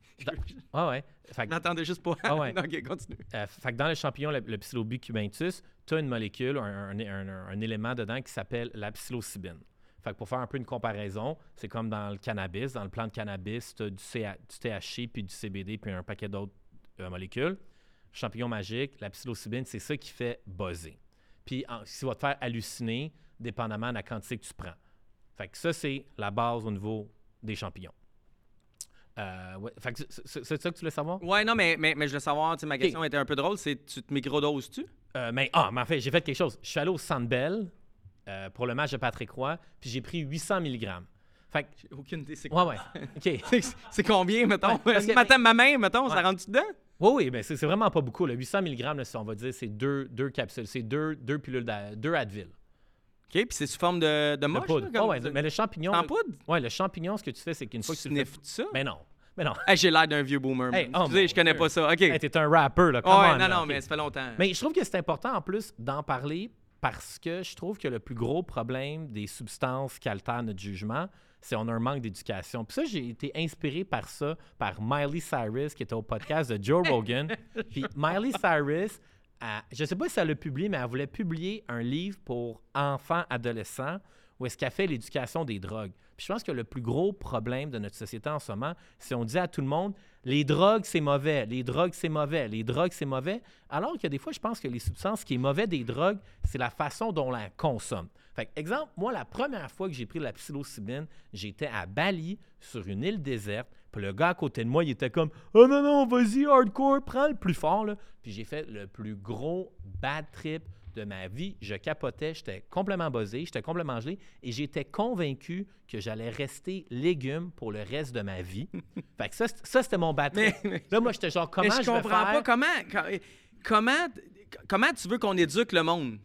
Ah ouais. Fait que- juste pas. Ah ouais. Continue. Euh, fait que dans le champignon, le, le Psilobi cubentus, tu as une molécule, un, un- un- un- un élément dedans qui s'appelle la psilocybine. Fait que pour faire un peu une comparaison, c'est comme dans le cannabis. Dans le plant de cannabis, tu as du, CA du THC, puis du CBD, puis un paquet d'autres euh, molécules. Champignon magique, la psilocybine, c'est ça qui fait buzzer. Puis en- ça va te faire halluciner, dépendamment de la quantité que tu prends. Fait que ça, c'est la base au niveau des champignons. Euh, ouais, fait que c'est- ça que tu voulais savoir? Ouais, non, mais, mais, mais je veux savoir, ma question était un peu drôle, c'est tu te microdoses-tu? Euh, mais, ah, mais en fait, j'ai fait quelque chose. Je suis allé au Centre Bell euh, pour le match de Patrick Roy, puis j'ai pris 800 mg. Fait que, J'ai aucune idée. C'est ouais, ouais. OK. C'est- combien, mettons? Ouais, parce que- Matin, ma main, mettons, ça rentre-tu dedans? Oui, oui, mais c'est vraiment pas beaucoup. Le 800 mg, là, si on va dire, c'est deux, deux capsules. C'est deux, deux pilules, deux Advil. OK, puis c'est sous forme de, de moche? poudre. là, comme- Ah ouais, mais le champignon. en poudre? Ouais, le champignon, ce que tu fais, c'est qu'une fois que tu le fais. sniffes ça? Mais non. Mais non. Hey, J'ai l'air d'un vieux boomer. Hey, man. oh Excusez, mon je connais Dieu. pas ça. OK. Hey, T'es un rapper, là. Ouais, come on, non, là, non, OK. mais ça fait longtemps. Mais je trouve que c'est important en plus d'en parler parce que je trouve que le plus gros problème des substances qui altèrent notre jugement, c'est on a un manque d'éducation. Puis ça, j'ai été inspiré par ça, par Miley Cyrus qui était au podcast de Joe Rogan. Puis Miley Cyrus, je sais pas si elle l'a publié, mais elle voulait publier un livre pour enfants, adolescents, où est-ce qu'elle fait l'éducation des drogues. Puis je pense que le plus gros problème de notre société en ce moment, c'est on dit à tout le monde, les drogues, c'est mauvais, les drogues, c'est mauvais, les drogues, c'est mauvais, alors que des fois, je pense que les substances, ce qui est mauvais des drogues, c'est la façon dont on la consomme. Fait que, exemple, moi, la première fois que j'ai pris de la psilocybine, j'étais à Bali, sur une île déserte, puis le gars à côté de moi, il était comme « Oh non, non, vas-y, hardcore, prends le plus fort, là. » Puis j'ai fait le plus gros bad trip de ma vie. Je capotais, j'étais complètement buzzé, j'étais complètement gelé et j'étais convaincu que j'allais rester légume pour le reste de ma vie. fait que ça, ça c'était mon bad trip. Mais- mais- Là, moi, j'étais genre, comment mais je je vais comprends faire? pas comment, co- comment, comment tu veux qu'on éduque le monde?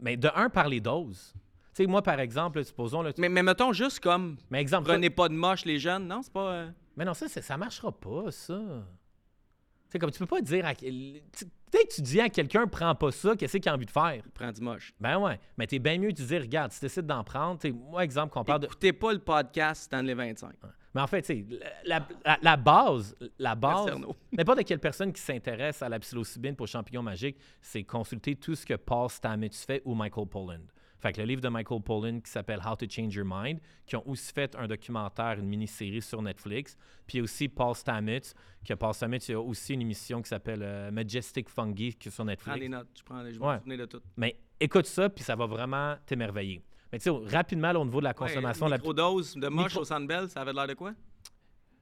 Mais de un, par les doses. Tu sais, moi, par exemple, là, supposons... Là, tu- Mais, mais mettons juste comme Mais exemple... prenez pas de moche les jeunes, non? C'est pas. euh, Mais non, ça, ça marchera pas, ça. Tu sais, comme tu peux pas dire à... Dès que tu dis à quelqu'un, prends pas ça, qu'est-ce qu'il a envie de faire? prends du moche. Ben ouais. Mais t'es bien mieux de dire, regarde, si tu décides d'en prendre, tu sais, moi, exemple, qu'on parle de... Écoutez pas le podcast Stanley 25. Mais en fait, tu sais, la, la- la base, la base, n'importe quelle personne qui s'intéresse à la psilocybine pour champignons magiques, c'est consulter tout ce que Paul Stamets fait ou Michael Pollan. Fait que le livre de Michael Pollan qui s'appelle How to Change Your Mind, qui ont aussi fait un documentaire, une mini-série sur Netflix. Puis aussi Paul Stamets, que Paul Stamets, il y a aussi une émission qui s'appelle euh, Majestic Fungi qui est sur Prends Netflix. des notes. Je, prends, je Ouais. de tout. Mais écoute ça, puis ça va vraiment t'émerveiller. Mais tu sais, rapidement, là, au niveau de la consommation, Ouais, la microdose de moche Micro- au Sandbell, ça avait l'air de quoi?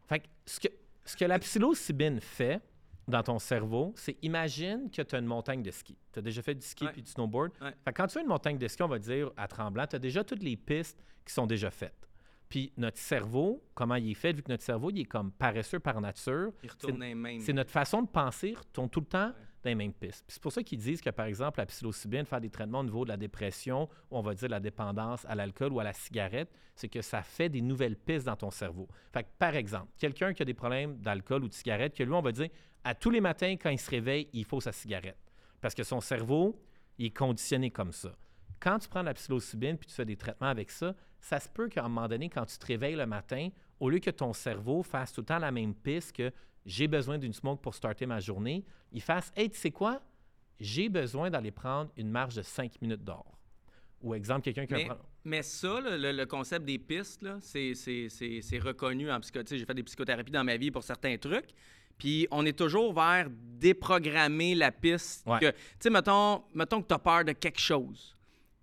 Fait que ce que, ce que la psilocybine fait dans ton cerveau, c'est imagine que tu as une montagne de ski. Tu as déjà fait du ski Ouais. puis du snowboard. Ouais. Fait que quand tu as une montagne de ski, on va dire à Tremblant, tu as déjà toutes les pistes qui sont déjà faites. Puis notre cerveau, comment il est fait, vu que notre cerveau, il est comme paresseux par nature, c'est notre façon de penser retourne tout le temps les c'est pour ça qu'ils disent que, par exemple, la psilocybine, faire des traitements au niveau de la dépression, ou on va dire la dépendance à l'alcool ou à la cigarette, c'est que ça fait des nouvelles pistes dans ton cerveau. Par exemple, quelqu'un qui a des problèmes d'alcool ou de cigarette, que lui, on va dire, à tous les matins, quand il se réveille, il faut sa cigarette. Parce que son cerveau, il est conditionné comme ça. Quand tu prends la psilocybine puis tu fais des traitements avec ça, ça se peut qu'à un moment donné, quand tu te réveilles le matin, au lieu que ton cerveau fasse tout le temps la même piste que j'ai besoin d'une smoke pour starter ma journée, il fasse Hey, tu sais quoi? J'ai besoin d'aller prendre une marche de 5 minutes d'or. Ou exemple, quelqu'un qui a un Mais, pro- mais ça, le, le concept des pistes, c'est, reconnu en psycho. tu sais, J'ai fait des psychothérapies dans ma vie pour certains trucs. Puis on est toujours vers déprogrammer la piste. Ouais. Tu sais, mettons, mettons que tu as peur de quelque chose.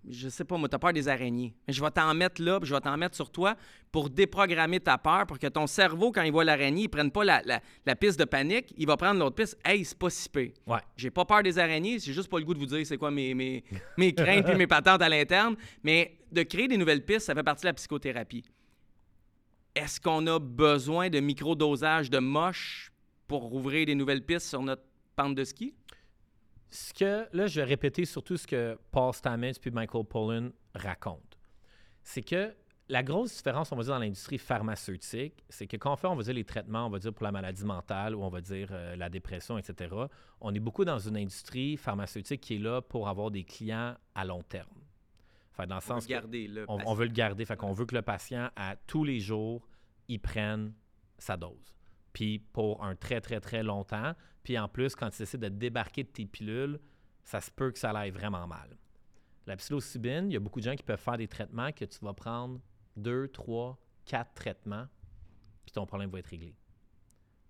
Je sais pas, moi, tu as peur des araignées. Mais je vais t'en mettre là, puis je vais t'en mettre sur toi pour déprogrammer ta peur, pour que ton cerveau, quand il voit l'araignée, il prenne pas la, la- la piste de panique, il va prendre l'autre piste. Hey, c'est pas si pire. Ouais. J'ai pas peur des araignées, c'est juste pas le goût de vous dire c'est quoi mes, mes, mes craintes et mes patentes à l'interne. Mais de créer des nouvelles pistes, ça fait partie de la psychothérapie. Est-ce qu'on a besoin de microdosage de moche pour ouvrir des nouvelles pistes sur notre pente de ski? Ce que, là, je vais répéter surtout ce que Paul Stamets puis Michael Pollan racontent. C'est que la grosse différence, on va dire, dans l'industrie pharmaceutique, c'est que quand on fait, on va dire, les traitements, on va dire, pour la maladie mentale ou on va dire euh, la dépression, etc., on est beaucoup dans une industrie pharmaceutique qui est là pour avoir des clients à long terme. Fait, dans le On sens veut que garder le on, on veut le garder. Fait qu'on veut que le patient, à tous les jours, il prenne sa dose. Puis pour un très, très, très longtemps. Puis en plus, quand tu essaies de débarquer de tes pilules, ça se peut que ça aille vraiment mal. La psilocybine, il y a beaucoup de gens qui peuvent faire des traitements que tu vas prendre deux, trois, quatre traitements, puis ton problème va être réglé.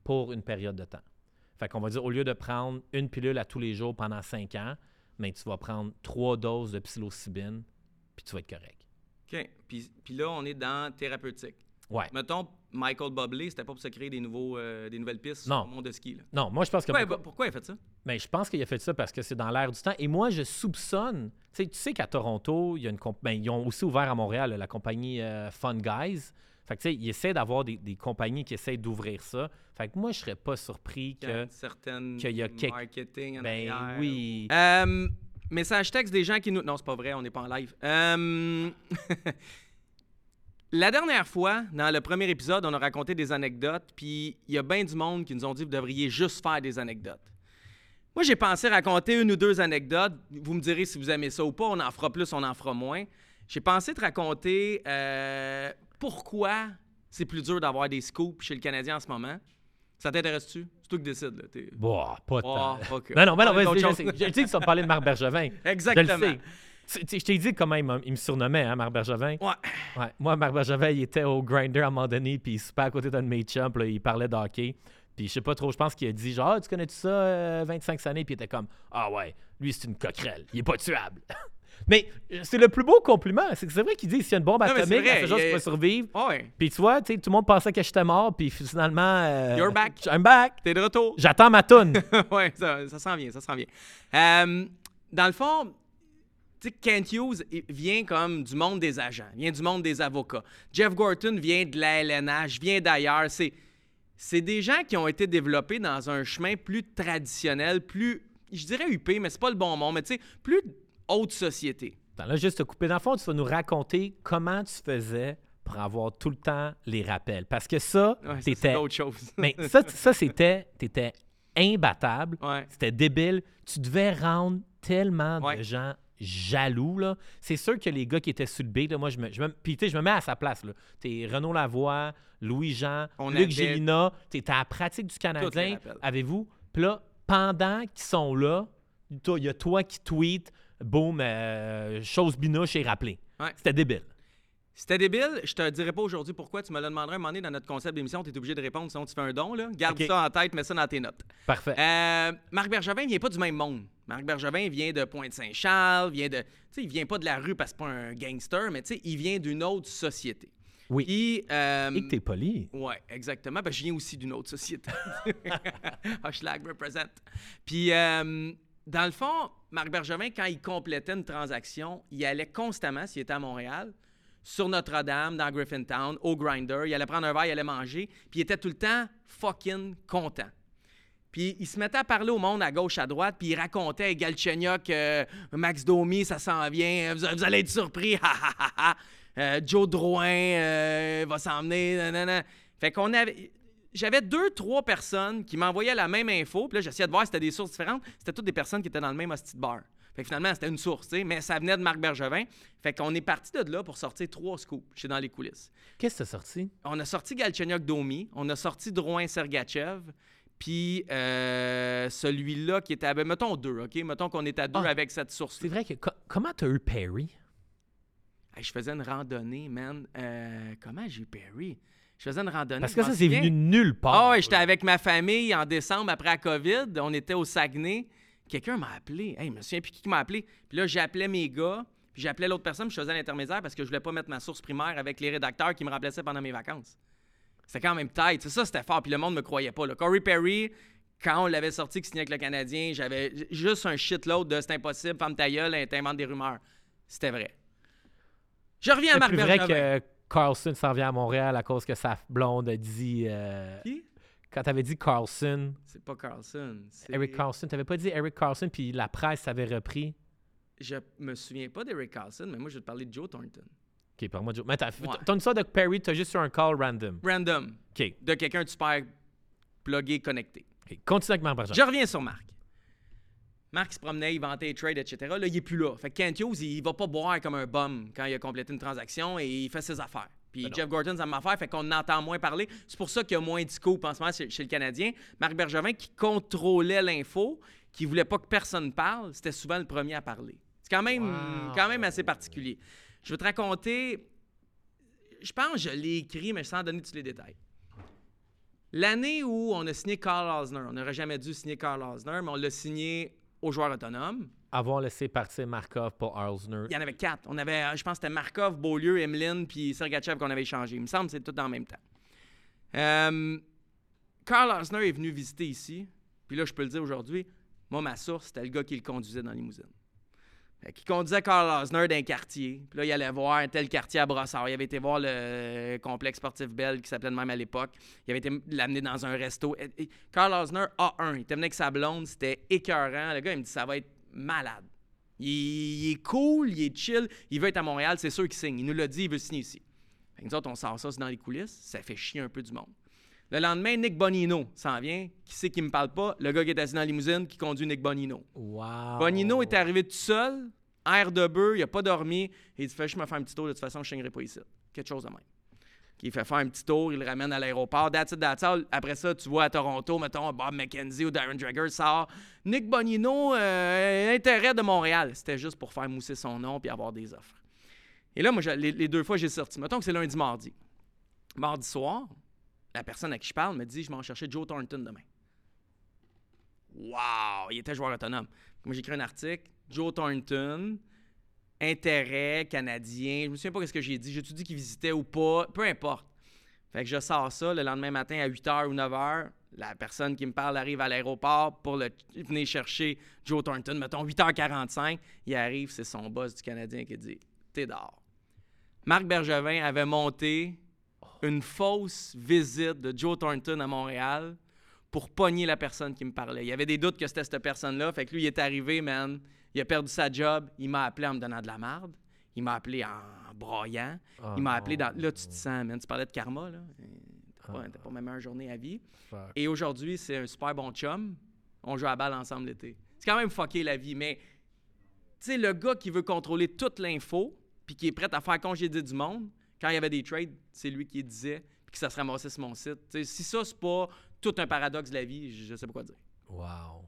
Pour une période de temps. Fait qu'on va dire, au lieu de prendre une pilule à tous les jours pendant cinq ans, mais tu vas prendre trois doses de psilocybine, puis tu vas être correct. OK. Puis, puis là, on est dans thérapeutique. Ouais. Mettons, Michael Bublé, c'était pas pour se créer des, nouveaux, euh, des nouvelles pistes Non. sur le monde de ski. Là. Non, moi, je pense que. Pourquoi, beaucoup- pourquoi il a fait ça? Mais je pense qu'il a fait ça parce que c'est dans l'air du temps. Et moi, je soupçonne. Tu sais, tu sais qu'à Toronto, il y a une comp- ben, ils ont aussi ouvert à Montréal la compagnie euh, Fun Guys. Fait que tu sais, ils essaient d'avoir des, des compagnies qui essaient d'ouvrir ça. Fait que moi, je serais pas surpris que. une certaine qu'il y a quelque- marketing en Ben arrière. oui. Euh, message texte des gens qui nous. Non, c'est pas vrai, on n'est pas en live. La dernière fois, dans le premier épisode, on a raconté des anecdotes, puis il y a bien du monde qui nous ont dit vous devriez juste faire des anecdotes. Moi, j'ai pensé raconter une ou deux anecdotes. Vous me direz si vous aimez ça ou pas. On en fera plus, on en fera moins. J'ai pensé te raconter euh, pourquoi c'est plus dur d'avoir des scoops chez le Canadien en ce moment. Ça t'intéresse-tu? C'est toi qui décides. Là. T'es- Bah, pas Oh, tant. ok. Non, non, ben non, d'autres je sais. Je dis que tu vas parler de Marc Bergevin. Exactement. Je le sais. Je t'ai dit comment il, il me surnommait, hein, Marc Bergevin. Ouais. Ouais. Moi, Marc Bergevin, il était au grinder à un moment donné, puis il se à côté d'un de mes chums, là, il parlait de hockey. Puis je sais pas trop, je pense qu'il a dit genre, ah, tu connais-tu ça, euh, 25 années, puis il était comme, ah ouais, lui c'est une coquerelle, il est pas tuable. mais euh, c'est le plus beau compliment, c'est que c'est vrai qu'il dit, s'il y a une bombe Non, c'est atomique, vrai, la seule chose il qui est- va survivre. Ouais. Puis tu vois, tu sais, tout le monde pensait que j'étais mort, puis finalement. euh, You're back. I'm back. T'es de retour. J'attends ma toune. ouais, ça, ça s'en vient, ça s'en vient. Euh, dans le fond, tu sais, Kent Hughes vient comme du monde des agents, vient du monde des avocats. Jeff Gorton vient de la LNH, vient d'ailleurs. C'est, c'est des gens qui ont été développés dans un chemin plus traditionnel, plus, je dirais huppé, mais c'est pas le bon mot, mais tu sais, plus haute société. Attends, là, juste te couper. Dans le fond, tu vas nous raconter comment tu faisais pour avoir tout le temps les rappels. Parce que ça, Ouais, t'étais. d'autres choses. Mais ça, ça c'était. T'étais imbattable. ouais. C'était débile. Tu devais rendre tellement Ouais. de gens jaloux. là. C'est sûr que les gars qui étaient sur le B, là, moi, je me, je me, puis, je me mets à sa place. là. T'es Renaud Lavoie, Louis-Jean, On Luc avait- Gélina. T'étais à la pratique du Canadien. Avez-vous? Puis là, pendant qu'ils sont là, il y a toi qui tweet, boum, euh, chose binouche et rappelé. Ouais. C'était débile. C'était débile. Je te dirai pas aujourd'hui pourquoi. Tu me le demanderas un moment donné dans notre concept d'émission. Tu es obligé de répondre, sinon tu fais un don. Là. Garde ça en tête, mets ça dans tes notes. Parfait. Euh, Marc Bergevin vient pas du même monde. Marc Bergevin vient de Pointe-Saint-Charles, vient de. Tu sais, il vient pas de la rue parce que c'est pas un gangster, mais tu sais, il vient d'une autre société. Oui. Euh, Et que t'es poli. Ouais, exactement. Que je viens aussi d'une autre société. Hashtag represent. Puis, euh, dans le fond, Marc Bergevin, quand il complétait une transaction, il allait constamment, s'il était à Montréal, sur Notre-Dame, dans Griffintown, au Grinder. Il allait prendre un verre, il allait manger, puis il était tout le temps fucking content. Puis il se mettait à parler au monde à gauche, à droite, puis il racontait Galchenyuk, euh, Max Domi, ça s'en vient, vous, vous allez être surpris, ha. Euh, Joe Drouin euh, va s'emmener, nanana. Fait qu'on avait. J'avais deux, trois personnes qui m'envoyaient la même info, puis là, j'essayais de voir si c'était des sources différentes. C'était toutes des personnes qui étaient dans le même hostie bar. Fait que finalement, c'était une source, mais ça venait de Marc Bergevin. Fait qu'on est parti de là pour sortir trois scoops chez dans les coulisses. Qu'est-ce que t'as sorti? On a sorti Galchenyuk Domi, on a sorti Drouin Sergachev, puis euh, celui-là qui était à. ben, mettons deux, OK? Mettons qu'on est à deux Ah. avec cette source C'est vrai que. co- comment t'as eu Perry? je faisais une randonnée, man. Euh, comment j'ai eu Perry? Je faisais une randonnée. Parce que ça, c'est venu nulle part. Ah ouais, j'étais avec ma famille en décembre après la COVID. On était au Saguenay. Quelqu'un m'a appelé. Hey, souviens plus qui m'a appelé. Puis là, j'appelais mes gars. Puis j'appelais l'autre personne. Puis je faisais l'intermédiaire parce que je voulais pas mettre ma source primaire avec les rédacteurs qui me remplaçaient pendant mes vacances. C'était quand même tight. C'est ça, c'était fort. Puis le monde me croyait pas. Corey Perry, quand on l'avait sorti qui signait avec le Canadien, j'avais juste un shitload de c'est impossible, femme ta gueule, t'inventes des rumeurs. C'était vrai. Je reviens à C'est Marc plus vrai que Carlson s'en vient à Montréal à cause que sa blonde a dit. euh, Qui? Quand t'avais dit Carlson, C'est pas Carlson. Eric Carlson, t'avais pas dit Eric Carlson, puis la presse avait repris. Je me souviens pas d'Eric Carlson, mais moi, je vais te parler de Joe Thornton. Ok, par moi, Joe. Mais t'as Ouais. ton histoire de Perry, t'as juste sur un call random. Random. Ok, De quelqu'un de super plugué, connecté. ok. continue avec Marc Bergevin. Je reviens sur Marc. Marc se promenait, il vantait les trades, etc. Là, il est plus là. Fait que Kent Hughes, il va pas boire comme un bum quand il a complété une transaction et il fait ses affaires. Puis Ben. Jeff Gordon, ça m'a affaire, fait qu'on entend moins parler. C'est pour ça qu'il y a moins de scoop en ce moment chez, chez le Canadien. Marc Bergevin, qui contrôlait l'info, qui voulait pas que personne parle, c'était souvent le premier à parler. C'est quand même, Wow. quand même assez particulier. Je vais te raconter. Je pense que je l'ai écrit, mais sans donner tous les détails. L'année où on a signé Carl Osner, on n'aurait jamais dû signer Carl Osner, mais on l'a signé aux joueurs autonomes. Avoir laissé partir Markov pour Arlsner. Il y en avait quatre. On avait, euh, je pense que c'était Markov, Beaulieu, Emeline, puis Sergachev qu'on avait échangé. Il me semble que c'est tout dans le même temps. Euh, Carl est venu visiter ici. Puis là, je peux le dire aujourd'hui, moi, ma source, c'était le gars qui le conduisait dans la limousine. Qu'il conduisait Carl Osner d'un quartier. Puis là, il allait voir un tel quartier à Brossard. Il avait été voir le euh, complexe sportif Bell, qui s'appelait de même à l'époque. Il avait été l'amener dans un resto. Carl Osner, A1, il était venu avec sa blonde. C'était écœurant. Le gars, il me dit, ça va être malade. Il, il est cool, il est chill. Il veut être à Montréal, c'est sûr qu'il signe. Il nous l'a dit, il veut signer ici. Fait que nous autres, on sort ça, dans les coulisses. Ça fait chier un peu du monde. Le lendemain, Nick Bonino s'en vient. Qui c'est qui me parle pas? Le gars qui est assis dans la limousine qui conduit Nick Bonino. Wow. Bonino est arrivé tout seul, air de bœuf, il a pas dormi. Et il dit Fais, je me faire un petit tour, de toute façon, je ne signerai pas ici. Quelque chose de même. Il fait faire un petit tour, il le ramène à l'aéroport. That's. Après ça, tu vois à Toronto, mettons, Bob McKenzie ou Darren Drager sort. Nick Bonino, euh, intérêt de Montréal. C'était juste pour faire mousser son nom puis avoir des offres. Et là, moi, les, deux fois, j'ai sorti. Mettons que c'est lundi, mardi. Mardi soir, la personne à qui je parle me dit Je m'en chercher Joe Thornton demain. Wow! Il était joueur autonome. Moi, j'ai écrit un article. Joe Thornton, intérêt canadien. Je me souviens pas ce que j'ai dit. J'ai-tu dit qu'il visitait ou pas? Peu importe. Fait que je sors ça le lendemain matin à 8h ou 9h. La personne qui me parle arrive à l'aéroport pour venir chercher Joe Thornton. Mettons 8h45. Il arrive, c'est son boss du Canadien qui dit T'es dehors. Marc Bergevin avait monté une fausse visite de Joe Thornton à Montréal pour pogner la personne qui me parlait. Il y avait des doutes que c'était cette personne-là. Fait que lui, il est arrivé, man. Il a perdu sa job. Il m'a appelé en me donnant de la merde. Il m'a appelé en broyant. Oh il m'a appelé non. dans. Là, tu te sens, man. Tu parlais de karma, là. T'as pas, pas ma meilleure journée à vie. Fuck. Et aujourd'hui, c'est un super bon chum. On joue à la balle ensemble l'été. C'est quand même fucké la vie, mais tu sais, le gars qui veut contrôler toute l'info, puis qui est prêt à faire congédier du monde, quand il y avait des trades, c'est lui qui disait, puis que ça se ramassait sur mon site. Si ça, c'est pas tout un paradoxe de la vie, je, je sais pas quoi dire. Wow.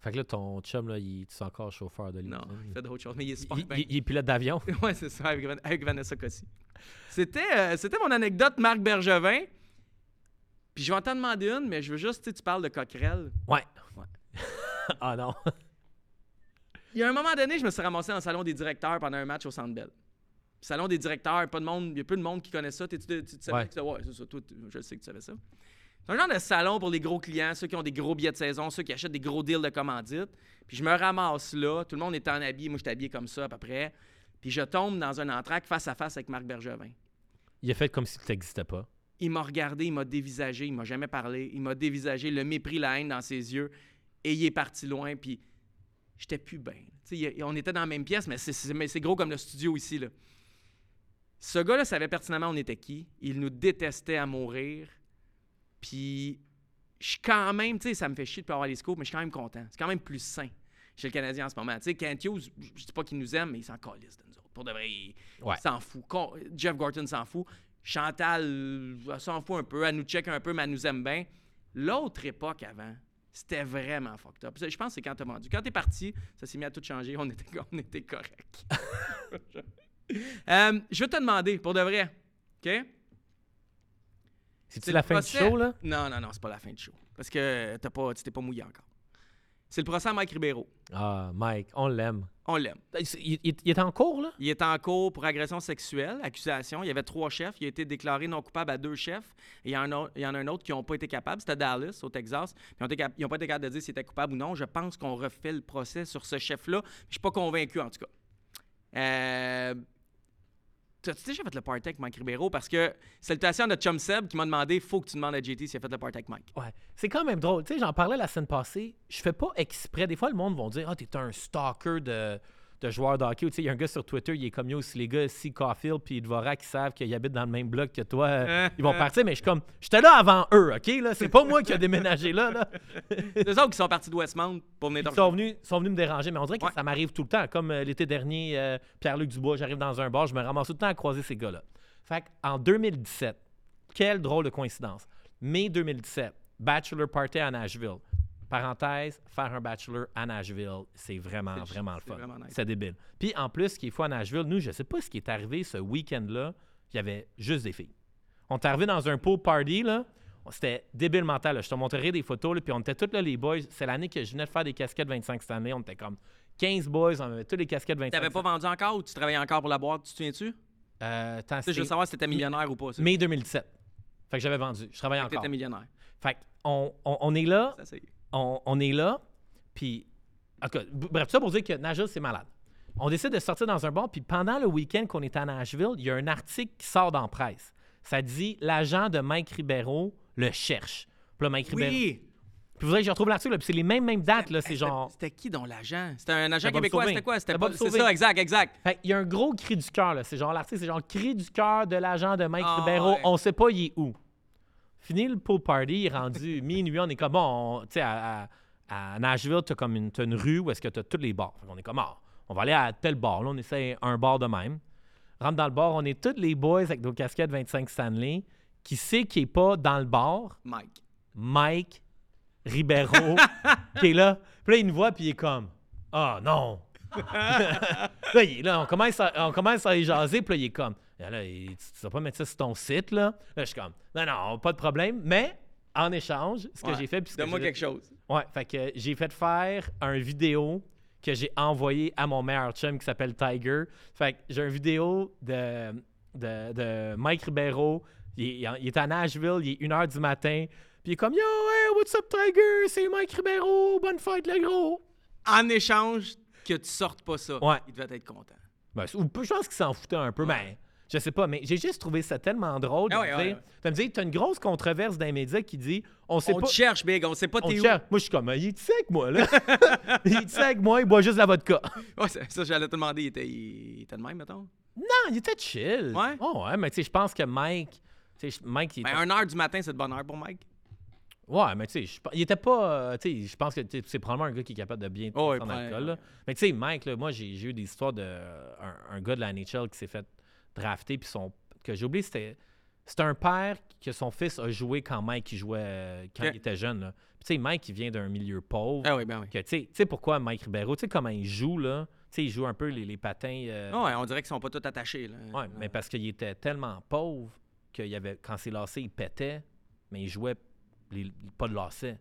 Fait que là, ton chum, là, il est encore chauffeur de Non, limousine? il fait d'autres choses, mais il est super Il, bien. il- il est pilote d'avion? ouais, c'est ça, avec, Van- avec Vanessa Cossi. C'était, euh, c'était mon anecdote, Marc Bergevin. Puis je vais t'en demander une, mais je veux juste, tu sais, tu parles de coquerelle. Ouais. Ouais. ah non. Il y a un moment donné, je me suis ramassé dans le salon des directeurs pendant un match au Centre Bell. Salon des directeurs, pas de monde, il y a peu de monde qui connaît ça. Tu, tu, tu savais Ouais. que ça- ouais, c'est ça. Toi, tu- je sais que tu savais ça. C'est un genre de salon pour les gros clients, ceux qui ont des gros billets de saison, ceux qui achètent des gros deals de commandite. Puis je me ramasse là, tout le monde est en habillé, moi j'étais habillé comme ça à peu près. Puis je tombe dans un entraque face à face avec Marc Bergevin. Il a fait comme si tu n'existais pas. Il m'a regardé, il m'a dévisagé, il m'a jamais parlé, il m'a dévisagé, le mépris, la haine dans ses yeux, et il est parti loin, puis j'étais plus bien. On était dans la même pièce, mais c'est- c'est mais c'est gros comme le studio ici. Là. Ce gars-là savait pertinemment on était qui. Il nous détestait à mourir. Puis, je suis quand même, tu sais, ça me fait chier de pas avoir les scopes, mais je suis quand même content. C'est quand même plus sain chez le Canadien en ce moment. Tu sais, Kent Hughes, je dis pas qu'il nous aime, mais il s'en calisse de nous autres. Pour de vrai, il, Ouais. s'en fout. Con- Jeff Gorton s'en fout. Chantal euh, elle s'en fout un peu. Elle nous check un peu, mais elle nous aime bien. L'autre époque avant, c'était vraiment fucked up. Je pense que c'est quand t'as vendu. Quand t'es parti, ça s'est mis à tout changer. On était, on était correct. Euh, je vais te demander, pour de vrai, OK? C'est-tu la fin du show, là? Non, non, non, c'est pas la fin du show. Parce que t'as pas, tu t'es pas mouillé encore. C'est le procès à Mike Ribeiro. Ah, Mike, on l'aime. On l'aime. Il, il- il est en cours, là? Il est en cours pour agression sexuelle, accusation. Il y avait trois chefs. Il a été déclaré non coupable à deux chefs. Et il y en a, il y en a un autre qui n'ont pas été capables. C'était Dallas, au Texas. Ils n'ont pas été capables de dire s'il était coupable ou non. Je pense qu'on refait le procès sur ce chef-là. Je suis pas convaincu, en tout cas. Euh... T'as-tu déjà fait le party avec Mike Ribeiro? Parce que salutations à notre chum Seb qui m'a demandé faut que tu demandes à JT s'il a fait le party Mike. Ouais. C'est quand même drôle. Tu sais, j'en parlais la semaine passée. Je fais pas exprès. Des fois, le monde va dire Ah, t'es un stalker de, de joueurs de hockey. Ou, Tu sais, il y a un gars sur Twitter, il est comme yo, si les gars, si Caulfield puis Dvorak qui savent qu'ils habitent dans le même bloc que toi, euh, ils vont partir. Mais je suis comme, j'étais là avant eux, OK? là? C'est pas moi qui a déménagé là. là. C'est eux autres qui sont partis de Westmount pour venir Ils sont venus, sont venus me déranger. Mais on dirait que Ouais. ça m'arrive tout le temps. Comme euh, l'été dernier, euh, Pierre-Luc Dubois, j'arrive dans un bar, je me ramasse tout le temps à croiser ces gars-là. Fait en 2017, quelle drôle de coïncidence. Mai 2017, Bachelor Party à Nashville. Parenthèse, faire un bachelor à Nashville, c'est vraiment, vraiment le fun. C'est débile. Puis en plus, ce qu'il faut à Nashville, nous, je sais pas ce qui est arrivé ce week-end-là, il y avait juste des filles. On est arrivé dans un pool party, là. C'était débile mental. là. Je te montrerai des photos, là, puis on était tous là, les boys. C'est l'année que je venais de faire des casquettes 25 cette année. On était comme 15 boys, on avait tous les casquettes 25. T'avais pas vendu encore ou tu travaillais encore pour la boîte? Tu te souviens-tu? Euh, Je veux savoir si t'étais millionnaire ou pas. mai 2017. Fait que j'avais vendu. Je travaillais Fait encore. T'étais millionnaire. Fait que on, est là, Ça, c'est- on, on est là, puis... en tout cas, b- bref, tout ça pour dire que Nashville, c'est malade. On décide de sortir dans un bar, puis pendant le week-end qu'on est à Nashville, il y a un article qui sort dans la presse. Ça dit « L'agent de Mike Ribeiro le cherche ». Puis là, Mike Ribeiro... Oui! Puis vous voyez, je retrouve l'article, puis c'est les mêmes, mêmes dates, là, c'est genre... C'était qui dont l'agent? C'était un agent québécois, c'était quoi? C'était Bob C'est ça, exact, exact. Fait qu'il y a un gros cri du cœur, là. C'est genre l'article, c'est genre cri du cœur de l'agent de Mike Ah, Ribeiro. On sait pas il est où. Fini le pool party, rendu minuit. On est comme bon, on- tu sais, à, à, à Nashville, t'as comme une, une rue où est-ce que t'as tous les bars. Fait qu'on est comme, ah, on va aller à tel bar. Là, on essaie un bar de même. Rentre dans le bar, on est tous les boys avec nos casquettes 25 Stanley. Qui sait qui est pas dans le bar? Mike. Mike Ribeiro qui est là. Puis là, il nous voit, puis il est comme Ah non! là, il est là, on commence, à, on commence à y jaser, puis là, il est comme Là, tu vas pas mettre ça sur ton site, là? Là, je suis comme Non, non, pas de problème. Mais en échange, ce que Ouais. j'ai fait. que Donne-moi quelque chose. Ouais, fait que j'ai fait faire un vidéo que j'ai envoyé à mon meilleur chum qui s'appelle Tiger. Fait que j'ai une vidéo de, de, de Mike Ribeiro. Il, est- il est à Nashville, il est 1h du matin. Puis il est comme Yo, hey, what's up, Tiger? C'est Mike Ribeiro. Bonne fête, le gros. En échange que tu sortes pas ça, Ouais. il devait être content. Ben, ou je pense qu'il s'en foutait un peu, mais je sais pas. Mais j'ai juste trouvé ça tellement drôle de Ah me ouais, dire. ouais, ouais. de me dire, t'as une grosse controverse dans les médias qui dit On sait On pas. te cherche, Big, on sait pas on t'es te où. cherche. Moi, je suis comme, il est sec, moi, là. il est sec, moi, il boit juste la vodka. Ouais, ça, ça, j'allais te demander, il était, il était de même, mettons? Non, il était chill. Ouais? Oh, ouais, mais tu sais, je pense que Mike. Tu sais, Mike, il était... Ben, 1h du matin, c'est de bonne heure pour Mike. Ouais, mais tu sais, il était pas. euh, tu sais, je pense que c'est probablement un gars qui est capable de bien Oh, ouais, son ouais. Mais tu sais, Mike, là, moi, j'ai eu des histoires de. Un, un gars de la NHL qui s'est fait drafter, puis son. que j'ai oublié, c'était. C'était un père que son fils a joué quand Mike il jouait. euh, quand il était jeune. là. Puis tu sais, Mike, il vient d'un milieu pauvre. Ah oui, ben oui. Tu sais pourquoi Mike Ribeiro, tu sais comment il joue, là? Tu sais, il joue un peu les, les patins. euh, Ah ouais, on dirait qu'ils sont pas tous attachés. Là. Ouais, mais parce qu'il était tellement pauvre qu'il y avait, quand c'est lassé, il pétait, mais il jouait les- pas de lacet.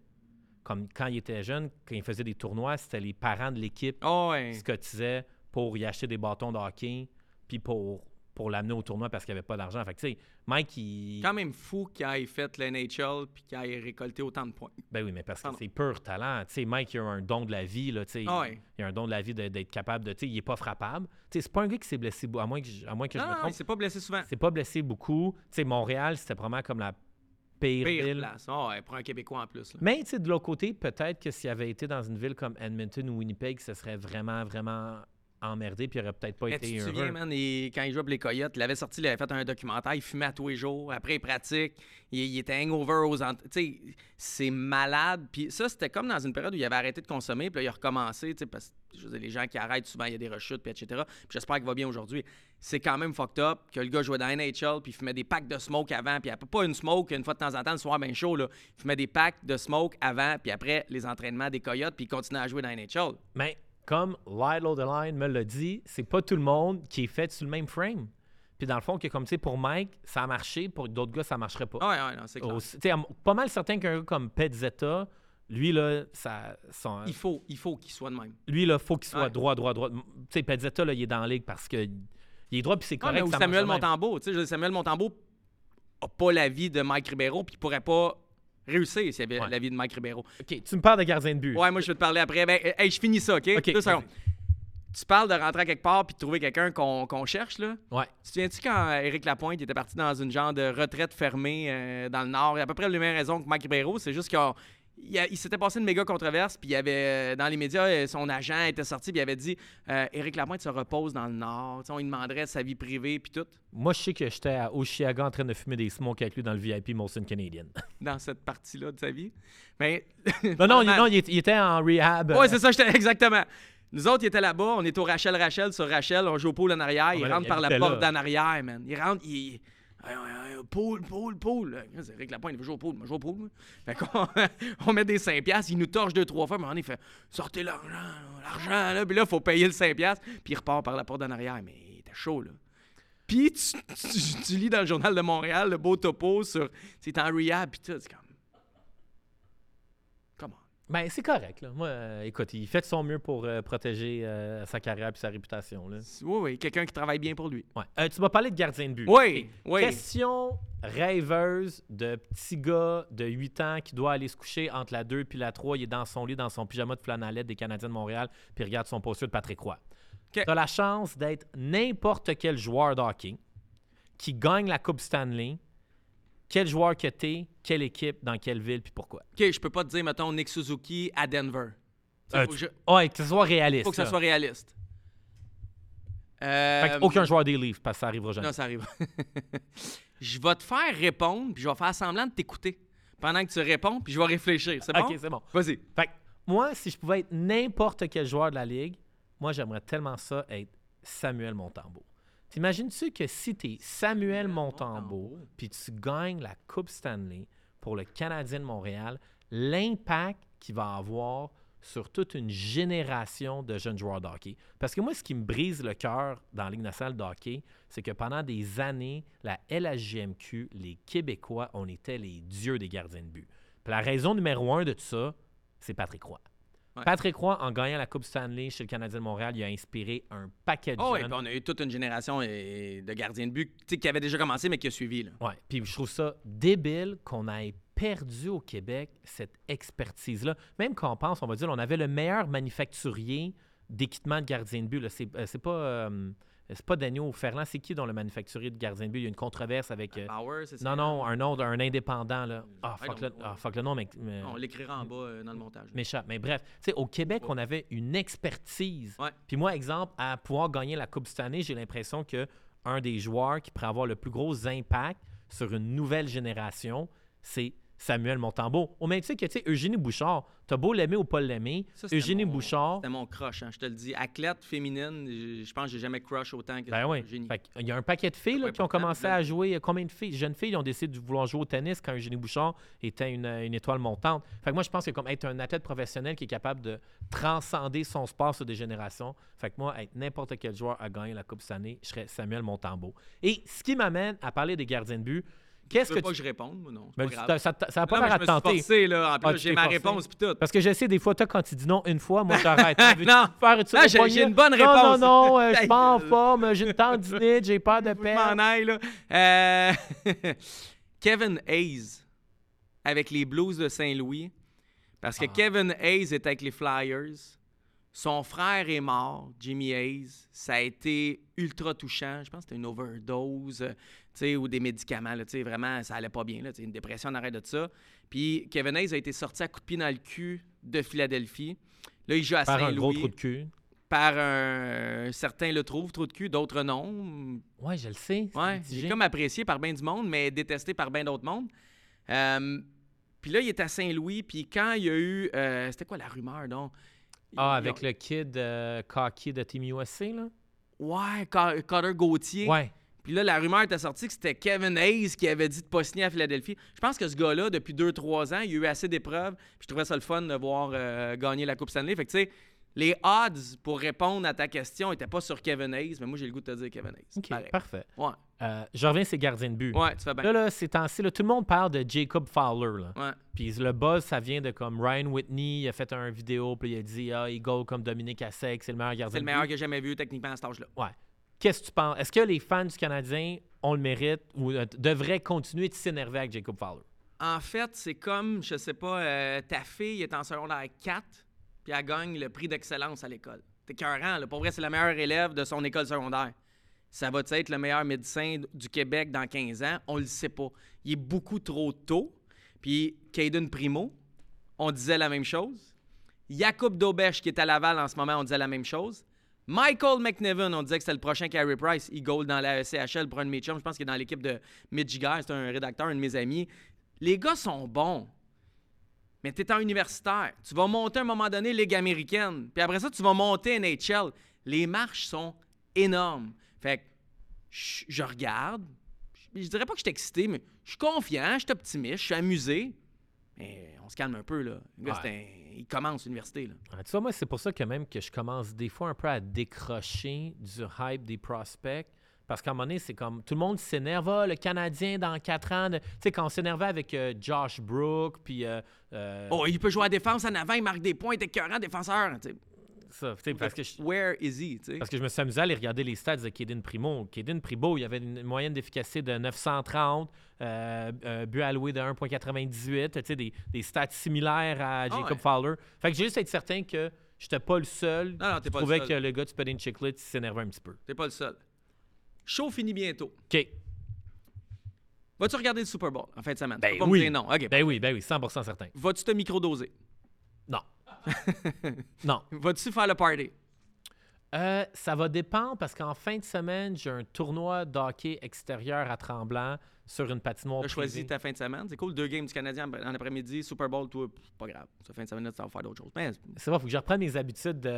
Comme quand il était jeune, quand il faisait des tournois, c'était les parents de l'équipe ouais. qui se cotisaient pour y acheter des bâtons de hockey, puis pour, pour l'amener au tournoi parce qu'il n'y avait pas d'argent. Fait que, tu sais, Mike, il. Quand même fou qu'il ait fait l'NHL puis qu'il ait récolté autant de points. Ben oui, mais parce que c'est pur talent. Tu sais, Mike, il a un don de la vie, là, tu sais. Ah ouais. Il a un don de la vie d'être capable de. Tu sais, il est pas frappable. Tu sais, c'est pas un gars qui s'est blessé, à moins que je, à moins que je Non, me non, trompe. il s'est pas blessé souvent. C'est pas blessé beaucoup. Tu sais, Montréal, c'était vraiment comme la pire, Pire ville. place. Ah ouais, pour un Québécois en plus. là. Mais tu sais, de l'autre côté, peut-être que s'il avait été dans une ville comme Edmonton ou Winnipeg, ce serait vraiment, vraiment emmerdé, puis il aurait peut-être pas Mais été tu te heureux. souviens, man, il- quand il jouait pour les Coyotes, il avait sorti, il avait fait un documentaire, il fumait à tous les jours. Après, il pratique, il, il était hangover aux... Tu sais, c'est malade. Puis ça, c'était comme dans une période où il avait arrêté de consommer, puis là, il a recommencé, tu sais, parce que je veux dire, les gens qui arrêtent, souvent, il y a des rechutes, puis etc. Puis j'espère qu'il va bien aujourd'hui. C'est quand même fucked up que le gars jouait dans NHL, puis il fumait des packs de smoke avant, puis après, pas une smoke, une fois de temps en temps, le soir bien chaud, là. Il fumait des packs de smoke avant, puis après, les entraînements des Coyotes, puis il continuait à jouer dans NHL. Mais comme Lyle O'Deline me l'a dit, c'est pas tout le monde qui est fait sur le même frame. Puis dans le fond, que comme tu sais, pour Mike, ça a marché, pour d'autres gars, ça marcherait pas. Ah ouais, ouais, non, c'est clair. Aussi- pas mal certain qu'un gars comme Petzetta, lui, là, ça, son- Il faut, il faut qu'il soit de même. lui, là, faut qu'il soit Ouais. droit, droit, droit. Tu sais, Petzetta, là, il est dans la ligue parce que il est droit, puis c'est correct. mais ou ça Samuel. Montembeau. Tu sais, Samuel Montembeau n'a pas la vie de Mike Ribeiro, puis il pourrait pas réussir s'il avait Ouais. la vie de Mike Ribeiro. OK, tu me parles de gardien de but. Ouais, moi, je vais te parler après. Ben, hey, je finis ça, OK? OK, Deux secondes. Tu parles de rentrer à quelque part puis de trouver quelqu'un qu'on qu'on cherche, là? Ouais. Tu te souviens-tu quand Éric Lapointe était parti dans une genre de retraite fermée euh, dans le Nord? Il a à peu près les mêmes raisons que Mike Ribeiro. C'est juste qu'il a- il, il s'était passé une méga controverse, puis il y avait, euh, dans les médias, euh, son agent était sorti, puis il avait dit euh, Éric Lapointe se repose dans le Nord. On lui demanderait sa vie privée, puis tout. Moi, je sais que j'étais à Oshiaga en train de fumer des smokes avec lui dans le VIP Molson Canadian. dans cette partie-là de sa vie. Mais. non, non, il, non, il il était en rehab. Euh, c'est ça, j'étais exactement. Nous autres, ils étaient là-bas, on est au Rachel Rachel sur Rachel, on joue au pool en arrière, il ben rentre il par la porte d'en arrière, man. Il rentre, il. Hey, hey, hey, Pool, pool, pool. C'est Rick Lapointe, il veut jouer au pool. Moi. Fait qu'on on met des 5$, piastres, il nous torche deux, trois fois, mais on il fait sortez l'argent, l'argent, là. Puis là, il faut payer le 5$, piastres, puis il repart par la porte d'en arrière. Mais il était chaud, là. Puis tu, tu- tu lis dans le Journal de Montréal le beau topo sur. C'est en rehab, puis tout. C'est comme. Ben, c'est correct. Là. Moi, euh, écoute, il fait de son mieux pour euh, protéger euh, sa carrière et sa réputation. Là. Oui, oui, quelqu'un qui travaille bien pour lui. Ouais. Tu m'as parlé de gardien de but. Oui, oui. Question rêveuse de petit gars de 8 ans qui doit aller se coucher entre la 2 puis la 3. Il est dans son lit, dans son pyjama de flanellette des Canadiens de Montréal, puis il regarde son poster de Patrick Roy. OK. Tu as la chance d'être n'importe quel joueur de hockey qui gagne la Coupe Stanley. Quel joueur que t'es, quelle équipe, dans quelle ville, puis pourquoi? OK, je peux pas te dire, mettons, Nick Suzuki à Denver. Il Euh, faut, que je- Ouais, que ce soit réaliste. faut que ça là. soit réaliste. Euh, Fait que aucun joueur des livres, parce que ça arrivera jamais. Non, ça arrive. je vais te faire répondre, puis je vais faire semblant de t'écouter pendant que tu réponds, puis je vais réfléchir. C'est bon? Ok, c'est bon. Vas-y. Fait que moi, si je pouvais être n'importe quel joueur de la ligue, moi, j'aimerais tellement ça être Samuel Montembeau. T'imagines-tu que si tu es Samuel Montembeau, puis tu gagnes la Coupe Stanley pour le Canadien de Montréal, l'impact qu'il va avoir sur toute une génération de jeunes joueurs de hockey? Parce que moi, ce qui me brise le cœur dans la Ligue nationale de hockey, c'est que pendant des années, la LHJMQ, les Québécois, on était les dieux des gardiens de but. Puis la raison numéro un de tout ça, c'est Patrick Roy. Ouais. Patrick Roy, en gagnant la Coupe Stanley chez le Canadien de Montréal, il a inspiré un paquet de Oh, et jeunes. puis on a eu toute une génération de gardiens de but qui avait déjà commencé, mais qui a suivi. Là. Ouais. Puis je trouve ça débile qu'on ait perdu au Québec cette expertise-là. Même quand on pense, on va dire, on avait le meilleur manufacturier d'équipement de gardien de but. C'est, euh, c'est pas, euh, c'est pas Daniel Ferland, c'est qui dans le manufacturier de gardien de but? Il y a une controverse avec. euh, Bauer, c'est ça? non, non, un autre, un indépendant. Là. Ah, I fuck, le, know. fuck le nom, mais. mais- On l'écrira en bas euh, dans le montage. m'échappe. Mais bref, tu sais, au Québec, on avait une expertise. Ouais. Puis moi, exemple, à pouvoir gagner la Coupe cette année, j'ai l'impression que un des joueurs qui pourrait avoir le plus gros impact sur une nouvelle génération, c'est Samuel Montembeau. Au même titre que, tu sais, Eugénie Bouchard, t'as beau l'aimer ou pas l'aimer, Eugénie mon- Bouchard, C'était mon crush, hein, je te le dis. Athlète féminine, je je pense que j'ai jamais crush autant que ben oui. Eugénie. Fait qu'il y a un paquet de filles là, qui ont commencé ben. à jouer. Combien de filles, jeunes filles, ont décidé de vouloir jouer au tennis quand Eugénie Bouchard était une, une étoile montante. Fait que moi, je pense que comme être un athlète professionnel qui est capable de transcender son sport sur des générations, fait que moi, être n'importe quel joueur à gagner la Coupe cette année, je serais Samuel Montembeau. Et ce qui m'amène à parler des gardiens de but, Qu'est-ce Tu que pas tu. que je réponde, moi, non? Ben, pas ça ça a pas Non, l'air à je te tenter. forcé, là. En plus, Ah, j'ai ma forcé. réponse, puis tout. Parce que je sais, des fois, toi, quand tu dis non une fois, moi, veux-tu Non. faire une Ah, j'ai- une bonne Non, réponse. non, non, euh, je Ta suis pas en forme, j'ai une tendinite, j'ai peur de que je m'en aille, là. Euh, Kevin Hayes avec les Blues de Saint-Louis. Parce que Ah. Kevin Hayes est avec les Flyers. Son frère est mort, Jimmy Hayes. Ça a été ultra touchant. Je pense que c'était une overdose, ou des médicaments. Là, tu sais, vraiment, ça allait pas bien. Là, une dépression en arrêt de ça. Puis Kevin Hayes a été sorti à coup de pied dans le cul de Philadelphie. Là, il joue à Par un gros Saint-Louis trou de cul. par un... Certains le trouvent, trou de cul, d'autres non. Ouais, je le sais. Ouais, est comme apprécié par bien du monde, mais détesté par bien d'autres mondes. Euh, puis là, il est à Saint-Louis, puis quand il y a eu... euh, C'était quoi la rumeur, donc? Ah, avec ont- le kid euh, cocky de Team USA, là? Ouais, Ca- Carter Gauthier. Ouais. Puis là, la rumeur était sortie que c'était Kevin Hayes qui avait dit de pas signer à Philadelphie. Je pense que ce gars-là, depuis 2-3 ans, il a eu assez d'épreuves. Puis je trouvais ça le fun de voir euh, gagner la Coupe Stanley. Fait que tu sais, les odds pour répondre à ta question n'étaient pas sur Kevin Hayes, mais moi j'ai le goût de te dire Kevin Hayes. OK, Pareil. parfait. Ouais, Euh, je reviens les gardiens de but. ouais, tu fais bien. Là, là, ces temps-ci, tout le monde parle de Jacob Fowler. Là. Ouais. Puis le buzz, ça vient de comme Ryan Whitney, il a fait un vidéo, puis il a dit Ah, il goal comme Dominique Assec, c'est le meilleur gardien C'est le de meilleur but. que j'ai jamais vu techniquement à cet âge-là. Ouais. Qu'est-ce que tu penses? Est-ce que les fans du Canadien ont le mérite ou euh, devraient continuer de s'énerver avec Jacob Fowler? En fait, c'est comme, je sais pas, euh, ta fille est en secondaire 4, puis elle gagne le prix d'excellence à l'école. T'es cœurant, là. Pour vrai, c'est la meilleure élève de son école secondaire. Ça va être le meilleur médecin du Québec dans 15 ans? On le sait pas. Il est beaucoup trop tôt. Puis Caden Primo, on disait la même chose. Jacob Dobesch, qui est à Laval en ce moment, on disait la même chose. Michael McNevin, on disait que c'était le prochain Carey Price. Il goal dans la CHL pour un. Je pense qu'il est dans l'équipe de Guy. C'est un rédacteur, un de mes amis. Les gars sont bons. Mais tu es en universitaire. Tu vas monter à un moment donné Ligue américaine. Puis après ça, tu vas monter NHL. Les marches sont énormes. Fait que je regarde. Je, je dirais pas que je suis excité, mais je suis confiant, je suis optimiste, je suis amusé. Mais on se calme un peu, là. Le gars, Ouais. un- il commence l'université, là. Ah, tu vois, moi, c'est pour ça que même que je commence des fois un peu à décrocher du hype des prospects. Parce qu'à un moment donné, c'est comme tout le monde s'énerve. Ah, le Canadien dans quatre ans. de- Tu sais, quand on s'énervait avec euh, Josh Brook, puis. euh, euh, Oh, il peut jouer à la défense en avant, il marque des points, il est écœurant, défenseur. Ça, parce que je- Where is he? Parce que je me suis amusé à aller regarder les stats de Kaden Primo. Kaden Primo, il avait une moyenne d'efficacité de 930, euh, euh, but alloué de 1,98, tu sais, des, des stats similaires à Jacob Ah ouais. Fowler. Fait que j'ai juste être certain que j'étais pas le seul. Non, non, t'es pas le seul. que le gars du Pudding Chiclet s'énervait un petit peu. T'es pas le seul. Show finit bientôt. OK. Vas-tu regarder le Super Bowl en fin de semaine? Ben oui. non. OK. Ben oui, ben oui, 100% certain. Vas-tu te microdoser? Non. non. Vas-tu faire le party? Euh, ça va dépendre parce qu'en fin de semaine, j'ai un tournoi d'hockey extérieur à Tremblant sur une patinoire Tu as choisi ta fin de semaine? C'est cool. Deux games du Canadien en après-midi, Super Bowl, pff, pas grave. Cette fin de semaine, tu vas faire d'autres choses. Mais, C'est vrai, faut que je reprenne mes habitudes de,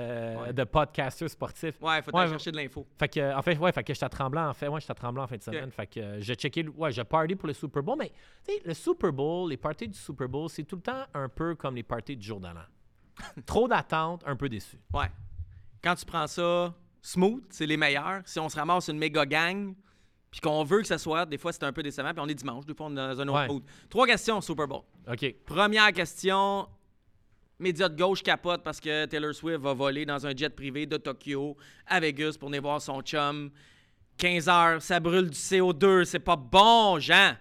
Ouais. de podcaster sportif. ouais, faut Ouais, aller chercher de l'info. Fait que, en fait, ouais, fait que j'étais à Tremblant, en fait. Ouais, j'étais à Tremblant en fin de semaine. Fait que euh, j'ai checké, ouais, j'ai party pour le Super Bowl. Mais, tu sais, le Super Bowl, les parties du Super Bowl, c'est tout le temps un peu comme les parties du jour de l'an. Trop d'attentes, un peu déçu. Ouais. Quand tu prends ça smooth, c'est les meilleurs. Si on se ramasse une méga gang, puis qu'on veut que ça soit, des fois c'est un peu décevant, puis on est dimanche, des fois on est dans un autre Ouais. mood. Trois questions Super Bowl. OK. Première question. Médias de gauche capote parce que Taylor Swift va voler dans un jet privé de Tokyo à Vegas pour venir voir son chum. 15 heures, ça brûle du CO2, c'est pas bon, Jean.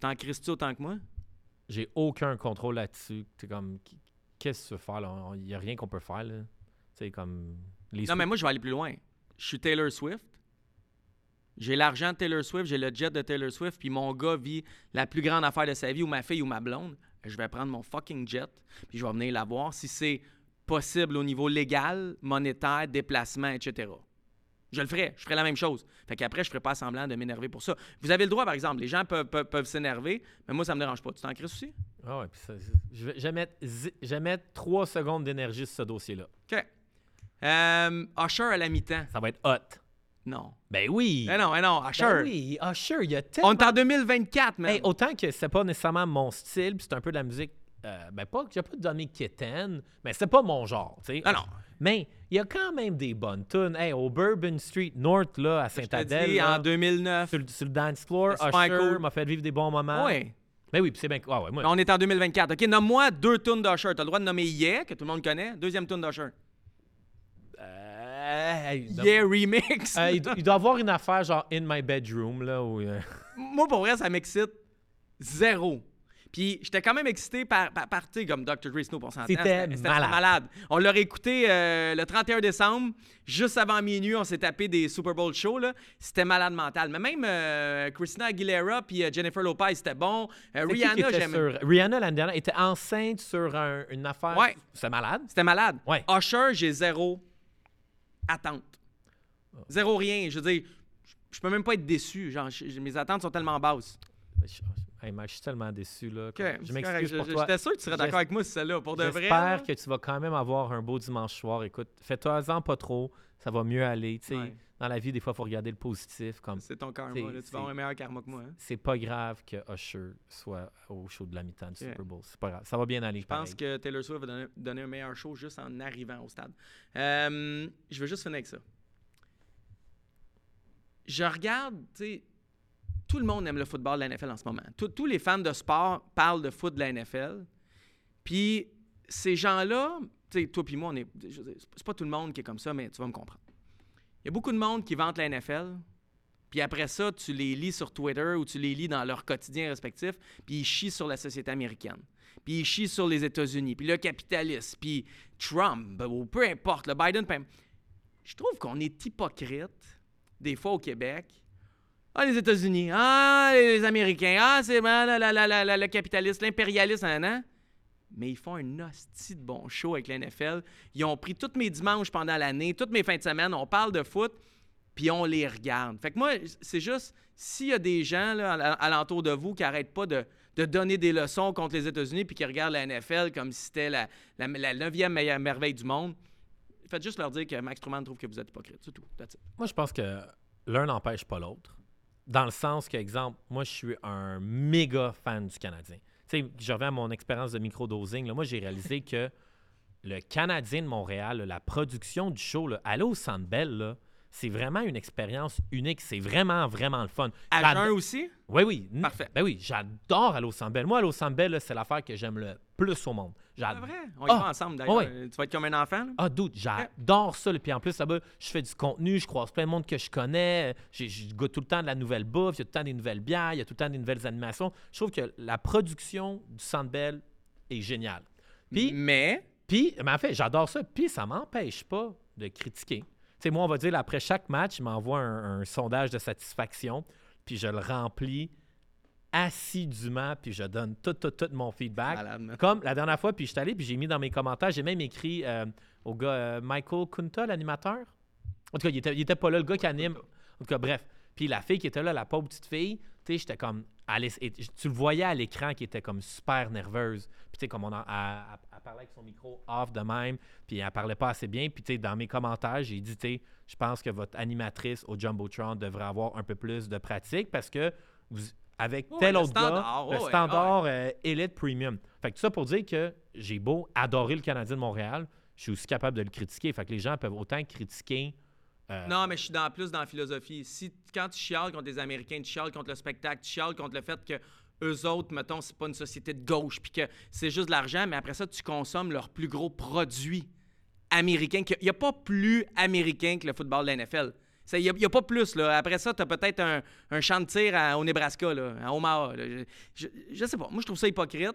T'en crises-tu autant que moi? J'ai aucun contrôle là-dessus. C'est comme, qu'est-ce que tu veux faire, là? Il n'y a rien qu'on peut faire, là. C'est comme. Les Non, mais moi, je vais aller plus loin. Je suis Taylor Swift. J'ai l'argent de Taylor Swift, j'ai le jet de Taylor Swift, puis mon gars vit la plus grande affaire de sa vie, ou ma fille ou ma blonde. Je vais prendre mon fucking jet, puis je vais venir la voir si c'est possible au niveau légal, monétaire, déplacement, etc. Je le ferai, je ferai la même chose. Fait qu'après, je ferai pas semblant de m'énerver pour ça. Vous avez le droit, par exemple, les gens peuvent, peuvent- peuvent s'énerver, mais moi, ça me dérange pas. Tu t'en cries aussi? Ah ouais, puis ça- je, vais, je, vais mettre, zi- je vais mettre trois secondes d'énergie sur ce dossier-là. OK. Euh, Usher à la mi-temps. Ça va être hot. Non. Ben oui! Eh non, eh non, Usher. Ben oui, Usher, il y a tellement... On est en 2024, man. Hey, autant que c'est pas nécessairement mon style, puis c'est un peu de la musique euh, ben pas, j'ai pas donné Kitten, mais c'était pas mon genre, tu sais. Ah non. Mais il y a quand même des bonnes tunes. Hey, au Bourbon Street North, là, à Je te Saint-Adèle, dis, là, en 2009. sur, le- sur le dance floor, C'est super Usher cool. m'a fait vivre des bons moments. Ouais. Ben oui, c'est bien... Ah ouais, moi, Mais on est en 2024. OK, nomme-moi deux tunes d'Usher. T'as le droit de nommer Yeah, que tout le monde connaît. Deuxième tune d'Usher. euh, hey, Yeah Remix. euh, il, do- il doit avoir une affaire genre In My Bedroom, là, où... euh, Moi, pour vrai, ça m'excite zéro. Puis j'étais quand même excité par, par, par, tu sais, comme Dr. Dre Snoop, on s'entend. C'était malade. On l'a réécouté euh, le 31 décembre, juste avant minuit, on s'est tapé des Super Bowl shows. C'était malade mental. Mais même euh, Christina Aguilera puis euh, Jennifer Lopez, c'était bon. Rihanna, j'aime. Rihanna, l'année dernière, était enceinte sur un- une affaire... Ouais. C'est malade? C'était malade. Ouais. Usher, j'ai zéro attente. Zéro rien. Je veux dire, je- peux même pas être déçu. Genre, mes attentes sont tellement basses. Je- Hey, Mike, je suis tellement déçu, là. Je m'excuse pour je- toi. J'étais sûr que tu serais d'accord avec moi, c'est celle-là. Pour de vrai. J'espère que tu vas quand même avoir un beau dimanche soir. Écoute, fais-toi-en pas trop, ça va mieux aller. Ouais. Dans la vie, des fois, il faut regarder le positif. Comme C'est ton karma. Là. Tu vas avoir un meilleur karma que moi. hein. c'est pas grave que Usher soit au show de la mi-temps du Yeah. Super Bowl. C'est pas grave. Ça va bien aller. Je pense que Taylor Swift va donner, donner un meilleur show juste en arrivant au stade. Euh, je veux juste finir avec ça. Je regarde, tu sais, tout le monde aime le football de la NFL en ce moment. Tous- les fans de sport parlent de foot de la NFL. Puis ces gens-là, tu sais, toi puis moi, on est, c'est pas tout le monde qui est comme ça, mais tu vas me comprendre. Il y a beaucoup de monde qui vante la NFL, puis après ça, tu les lis sur Twitter ou tu les lis dans leur quotidien respectif, puis ils chient sur la société américaine. Puis ils chient sur les États-Unis, puis le capitalisme, puis Trump, peu importe, le Biden. Je trouve qu'on est hypocrite, des fois au Québec. Ah, les États-Unis, ah, les Américains, ah, c'est ah, la- la- la- la- la- le capitalisme, l'impérialisme, nan, nan. Mais ils font un hostie de bon show avec l'NFL. Ils ont pris tous mes dimanches pendant l'année, toutes mes fins de semaine, on parle de foot, puis on les regarde. Fait que moi, c'est juste, s'il y a des gens là, alentour de vous qui n'arrêtent pas de, de donner des leçons contre les États-Unis puis qui regardent la NFL comme si c'était la, la, la neuvième meilleure merveille du monde, faites juste leur dire que Max Truman trouve que vous êtes hypocrite. C'est tout. Moi, je pense que l'un n'empêche pas l'autre. Dans le sens que, exemple, moi, je suis un méga fan du Canadien. Tu sais, je reviens à mon expérience de microdosing. Là, moi, j'ai réalisé que le Canadien de Montréal, là, la production du show, là, aller au Centre Bell, là, c'est vraiment une expérience unique. C'est vraiment, vraiment le fun. À jeun aussi? Oui, oui. Parfait. Ben oui, j'adore aller au Bell. Moi, aller au là, c'est l'affaire que j'aime le plus au monde. C'est J'adore. vrai? On y Ah, va ensemble d'ailleurs. Tu vas être comme un enfant. là? Ah, dude, j'adore ça. Puis en plus, là-bas, je fais du contenu, je croise plein de monde que je connais. J'ai- Je goûte tout le temps de la nouvelle bouffe, il y a tout le temps des nouvelles bières, il y a tout le temps des nouvelles animations. Je trouve que la production du Centre Bell est géniale. Puis, Mais, puis mais en fait, j'adore ça. Puis ça m'empêche pas de critiquer. Tu sais, moi, on va dire, là, après chaque match, il m'envoie un, un sondage de satisfaction, puis je le remplis assidûment, puis je donne tout, tout, tout mon feedback. malade. Comme la dernière fois, puis je suis allé, puis j'ai mis dans mes commentaires, j'ai même écrit euh, au gars euh, Michael Kunta, l'animateur? En tout cas, il était, il était pas là, le gars qui anime. En tout cas, bref. Puis la fille qui était là, la pauvre petite fille, tu sais, j'étais comme. elle tu le voyais à l'écran qui était comme super nerveuse. Puis tu sais, comme on elle parlait avec son micro off de même, puis elle parlait pas assez bien. Puis tu sais, dans mes commentaires, j'ai dit, tu sais, je pense que votre animatrice au Jumbotron devrait avoir un peu plus de pratique parce que vous, avec tel le autre gars, standard, le ouais, ouais, standard euh, Elite Premium. Fait que tout ça pour dire que j'ai beau adorer le Canadien de Montréal, je suis aussi capable de le critiquer. Fait que les gens peuvent autant critiquer. euh, Non, mais je suis dans, plus dans la philosophie. Si quand tu chiales contre les Américains, tu chiales contre le spectacle, tu chiales contre le fait que eux autres, mettons, c'est pas une société de gauche, puis que c'est juste de l'argent, mais après ça, tu consommes leur plus gros produit américain. Il n'y a pas plus américain que le football de la NFL. Il n'y a, pas plus. Là. Après ça, tu as peut-être un, champ de tir au Nebraska, à Omaha. Je, je sais pas. Moi, je trouve ça hypocrite.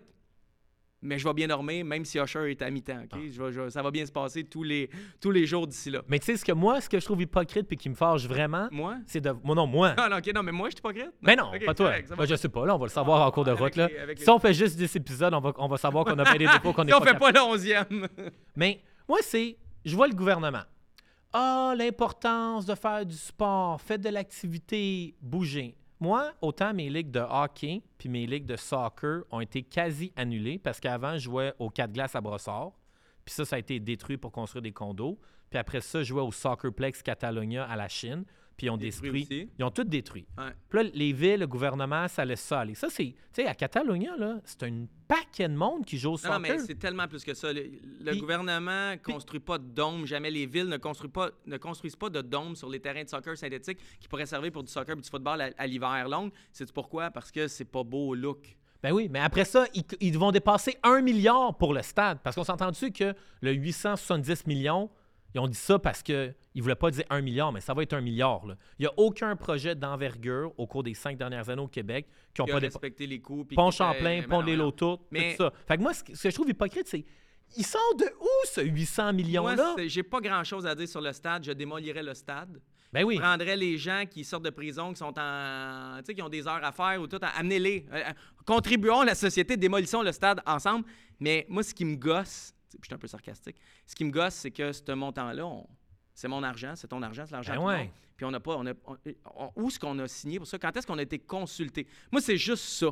Mais je vais bien dormir, même si Usher est à mi-temps. ok? Je vais- je vais- ça va bien se passer tous les, tous les jours d'ici là. Mais tu sais, ce que moi, ce que je trouve hypocrite puis qui me fâche vraiment, Moi? c'est de. Moi, non, moi. Ah non, ok, non, mais moi, je suis hypocrite. Mais non, pas toi. correct. Ben, je sais pas, là, on va le savoir en cours de avec route. Là. les- avec les- Si on fait juste 10 épisodes, on va, on va savoir qu'on a bien des défauts, qu'on est Si on pas fait capable. pas le onzième. Mais moi, c'est. Je vois le gouvernement. Ah, l'importance de faire du sport, faites de l'activité, bougez. Moi, autant mes ligues de hockey puis mes ligues de soccer ont été quasi annulées parce qu'avant, je jouais au 4 glaces à Brossard. Puis ça, ça a été détruit pour construire des condos. Puis après ça, je jouais au Soccerplex Catalonia à la Chine. Puis ils ont Détruit. Ils ont tout détruit. Ouais. Puis là, les villes, le gouvernement, ça laisse ça aller. Ça, c'est. Tu sais, à Catalogne, là, c'est un paquet de monde qui joue au soccer. non, mais c'est tellement plus que ça. Le, le Puis- gouvernement construit pas de dôme, jamais les villes ne construisent pas, ne construisent pas de dôme sur les terrains de soccer synthétiques qui pourraient servir pour du soccer et du football à, à l'hiver long. C'est pourquoi? Parce que c'est pas beau au look. Ben oui, mais après ça, ils, ils vont dépasser un milliard pour le stade. Parce qu'on s'est entendu que le 870 millions, ils ont dit ça parce qu'ils ne voulaient pas dire un milliard, mais ça va être un milliard. là. Il n'y a aucun projet d'envergure au cours des cinq dernières années au Québec qui n'ont pas respecté les coûts. puis Pont Champlain, Pont des non, Lotours, Mais- tout ça. Fait que moi, ce que je trouve hypocrite, c'est il sort de où ce 800 Moi, millions-là? c'est- j'ai pas grand-chose à dire sur le stade. Je démolirais le stade. Ben oui. Je prendrais les gens qui sortent de prison, qui sont en. Tu sais, qui ont des heures à faire ou tout, amenez-les. Euh, euh, contribuons à la société, démolissons le stade ensemble. Mais moi, ce qui me gosse, puis je suis un peu sarcastique, ce qui me gosse, c'est que ce montant-là, on- c'est mon argent, c'est ton argent, c'est l'argent Ben ouais. Puis on n'a pas. On a, on- où est-ce qu'on a signé pour ça? Quand est-ce qu'on a été consulté? Moi, c'est juste ça.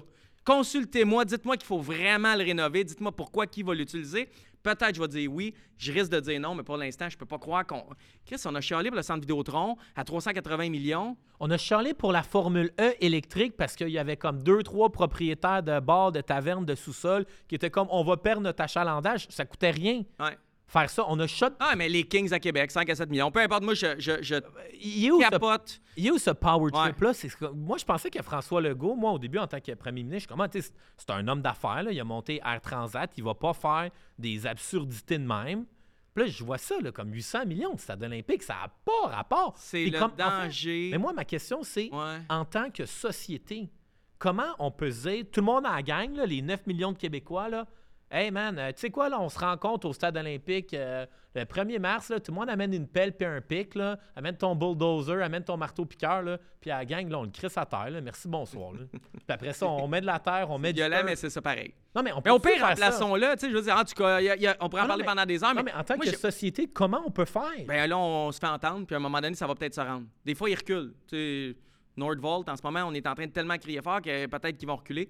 Consultez-moi, dites-moi qu'il faut vraiment le rénover, dites-moi pourquoi, qui va l'utiliser. Peut-être je vais dire oui, je risque de dire non, mais pour l'instant, je peux pas croire qu'on. Chris, on a chialé pour le centre Vidéotron à 380 millions. On a charlé pour la Formule E électrique parce qu'il y avait comme deux, trois propriétaires de bars, de tavernes, de sous-sol qui étaient comme on va perdre notre achalandage. Ça coûtait rien Ouais. Faire ça. On a shot. Ah, mais les Kings à Québec, 5 à 7 millions. Peu importe, moi, je, je, je Il est où ce capote. Il est où ce power trip-là? Ce Moi, je pensais que François Legault, moi, au début, en tant que premier ministre, je suis comme, ah, c'est- un homme d'affaires. Il a monté Air Transat. Il va pas faire des absurdités de même. Puis là, je vois ça là, comme 800 millions de stade olympique. Ça n'a pas rapport. C'est le comme- danger. mais moi, ma question, c'est Ouais. en tant que société, comment on peut dire, tout le monde à la gang, là, les 9 millions de Québécois, là, Hey man, euh, tu sais quoi, là, on se rencontre au stade olympique euh, le 1er mars, là, tout le monde amène une pelle puis un pic, là, amène ton bulldozer, amène ton marteau-piqueur, là, puis à la gang, là, on le crisse à terre, là, merci, bonsoir. là. puis après ça, on met de la terre, on met du Violent, mais c'est ça pareil. Non, mais on Mais peut au pire, remplaçons-le. Tu sais, je veux dire, en tout cas, y a- y a- on pourrait en parler mais- pendant des heures, Non, mais, mais en tant moi, que société, comment on peut faire? Ben là, on se fait entendre, puis à un moment donné, ça va peut-être se rendre. Des fois, ils reculent. Tu sais, Nordvolt, en ce moment, on est en train de tellement crier fort que peut-être qu'ils vont reculer.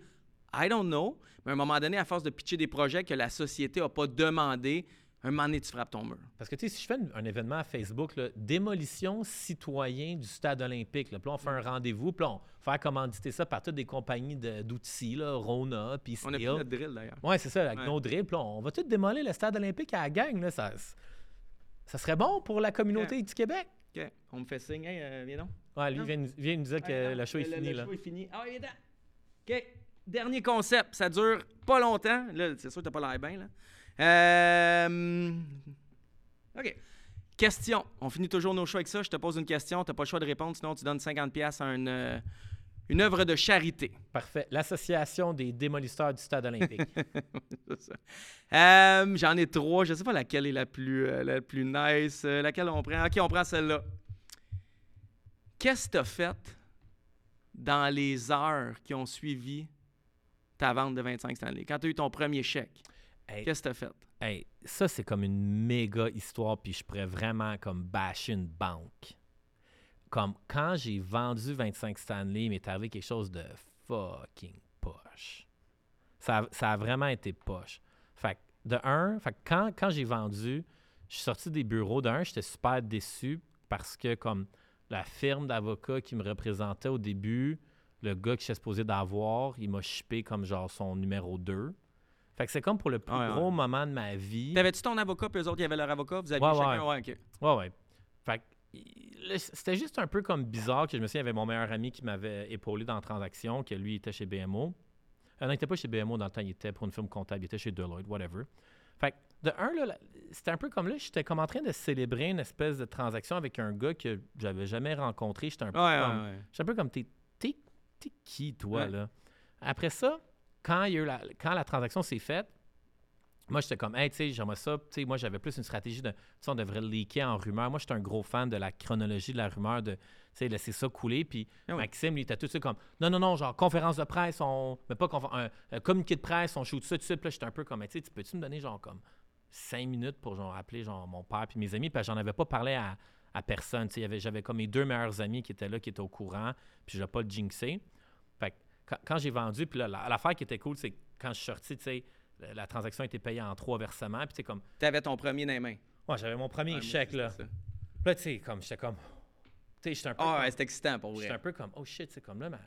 I don't know. Mais à un moment donné, à force de pitcher des projets que la société n'a pas demandé, un moment donné, tu frappes ton mur. Parce que, tu sais, si je fais un, un événement à Facebook, là, démolition citoyen du stade olympique, là, puis là, on fait un rendez-vous, puis là, on fait commanditer ça par toutes des compagnies de- d'outils, là, Rona, puis On a Steel. notre drill, d'ailleurs. Ouais, c'est ça, avec Ouais. nos drills, puis là, on va tout démolir le stade olympique à la gang, là, ça, ça serait bon pour la communauté du Québec. OK. On me fait signe. Hey, euh, viens donc. Ouais, lui Non? vient, nous- vient nous dire que le show est le- fini, le là. show est fini. Ah, oui, viens donc. OK. Dernier concept. Ça dure pas longtemps. Là, c'est sûr que t'as pas l'air bien, là. Euh, OK. Question. On finit toujours nos choix avec ça. Je te pose une question. Tu n'as pas le choix de répondre, sinon tu donnes 50$ à une, euh, une œuvre de charité. Parfait. L'Association des démolisseurs du stade olympique. Euh, J'en ai trois. Je sais pas laquelle est la plus, euh, la plus nice. Laquelle on prend? OK, on prend celle-là. Qu'est-ce que tu as fait dans les heures qui ont suivi ta vente de 25 Stanley? Quand tu as eu ton premier chèque, Hey, qu'est-ce que tu as fait? hey, ça, c'est comme une méga histoire, puis je pourrais vraiment comme bâcher une banque. Comme quand j'ai vendu 25 Stanley, il m'est arrivé quelque chose de fucking poche. Ça, a- ça a vraiment été poche. Fait que, de un, fait que quand, quand j'ai vendu, je suis sorti des bureaux. De un, j'étais super déçu parce que comme la firme d'avocats qui me représentait au début, le gars que j'étais supposé d'avoir, il m'a chippé comme genre son numéro 2. Fait que c'est comme pour le plus Ouais, ouais. gros moment de ma vie. T'avais-tu ton avocat, puis eux autres, ils avaient leur avocat? Vous aviez Ouais, chacun? Ouais, OK. Ouais, ouais. Fait que, c'était juste un peu comme bizarre que je me souviens, il y avait mon meilleur ami qui m'avait épaulé dans la transaction, que lui était chez BMO. Euh, non, il était pas chez BMO dans le temps, il était pour une firme comptable, il était chez Deloitte, whatever. Fait que, de un, là, c'était un peu comme là, j'étais comme en train de célébrer une espèce de transaction avec un gars que j'avais jamais rencontré. J'étais un peu Ouais, comme, ouais, ouais. J'étais un peu comme, t'es, t'es, qui, toi, Ouais. là? Après ça, quand, il y a eu la, quand la transaction s'est faite, moi, j'étais comme, hey, tu sais, j'aimerais ça. Tu sais, moi, j'avais plus une stratégie de, tu sais, on devrait le leaker en rumeur. Moi, j'étais un gros fan de la chronologie de la rumeur, de, tu sais, laisser ça couler. Puis Ah oui. Maxime, lui, était tout de suite comme, non, non, non, genre, conférence de presse, on, mais pas un, un communiqué de presse, on shoot ça tout de suite. Puis là, j'étais un peu comme, tu sais, tu peux-tu me donner, genre, comme, cinq minutes pour, genre, appeler, genre, mon père puis mes amis, que j'en avais pas parlé à, à personne. J'avais comme mes deux meilleurs amis qui étaient là, qui étaient au courant, puis je l'ai pas le jinxé. Fait que quand, quand j'ai vendu, puis là, la- l'affaire qui était cool, c'est que quand je suis sorti, tu sais, la, la transaction a été payée en trois versements, puis tu comme, T'avais ton premier dans les mains. ouais, j'avais mon premier moi chèque, là. ça. Là, tu sais, comme, j'étais comme, Tu sais, j'étais un peu. Ah, comme- ouais, c'est excitant pour J'étais vrai. un peu comme, oh shit, c'est comme là, ma,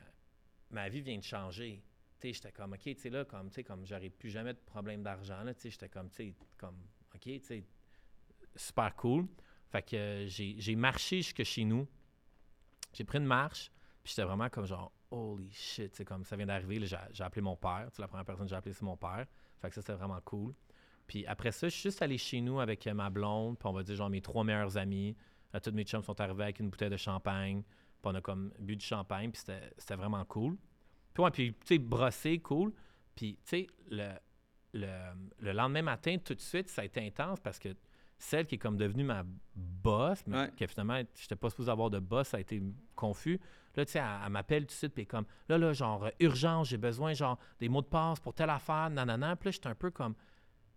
ma vie vient de changer. Tu sais, j'étais comme, OK, tu sais, là, comme, tu sais, comme, j'aurais plus jamais de problème d'argent, là, tu sais, j'étais comme, tu sais, comme, OK, tu sais, super cool. Fait que euh, j'ai marché jusque chez nous. J'ai pris une marche, puis j'étais vraiment comme genre, holy shit, c'est comme, ça vient d'arriver, là, j'ai appelé mon père, la première personne que j'ai appelé, c'est mon père. Fait que ça, c'était vraiment cool. Puis après ça, je suis juste allé chez nous avec euh, ma blonde, puis on va dire, genre, mes trois meilleurs amis. Euh, tous mes chums sont arrivés avec une bouteille de champagne. Puis on a comme bu du champagne, puis c'était vraiment cool. Puis ouais, puis tu sais, brosser, cool. Puis tu sais, le, le, le lendemain matin, tout de suite, ça a été intense parce que celle qui est comme devenue ma boss, mais Ouais. que finalement, j'étais pas supposé avoir de boss, ça a été confus. Là, tu sais, elle, elle m'appelle tout de suite, puis comme, là, là, genre, euh, urgence, j'ai besoin, genre, des mots de passe pour telle affaire, nanana. Puis là, j'étais un peu comme,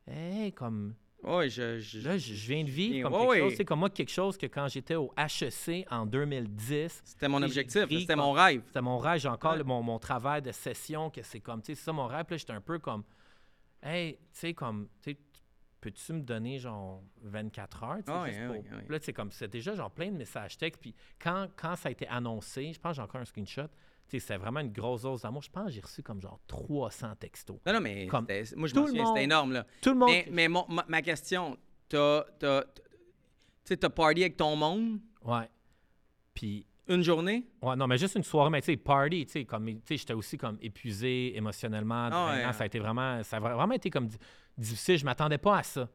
hey, comme, Ouais, je. je- Là, je, je viens de vivre comme ouais, quelque chose, sais, comme moi, quelque chose que quand j'étais au HEC en 2010, C'était mon objectif, c'était mon rêve. c'était mon rêve. J'ai encore le- mon, mon travail de session, que c'est comme, tu sais, c'est ça mon rêve. Puis là, j'étais un peu comme, hey, tu sais, comme, tu sais, peux-tu me donner genre 24 heures? Ah pour- Là, c'est comme, c'est déjà genre plein de messages textes. Puis quand, quand ça a été annoncé, je pense que j'ai encore un screenshot, c'était vraiment une grosse dose d'amour. Je pense que j'ai reçu comme genre 300 textos. Non, non, mais Comme moi, je le souviens, c'était énorme, là. Tout le monde. Mais, mais mon- ma, ma question, t'as. t'as party avec ton monde? Ouais. Puis une journée? Ouais, non, mais juste une soirée, mais tu sais, party, tu sais, comme, j'étais aussi comme épuisé émotionnellement. Ah ouais, hein. Ça a été vraiment, ça a vraiment été comme difficile. Je m'attendais pas à ça.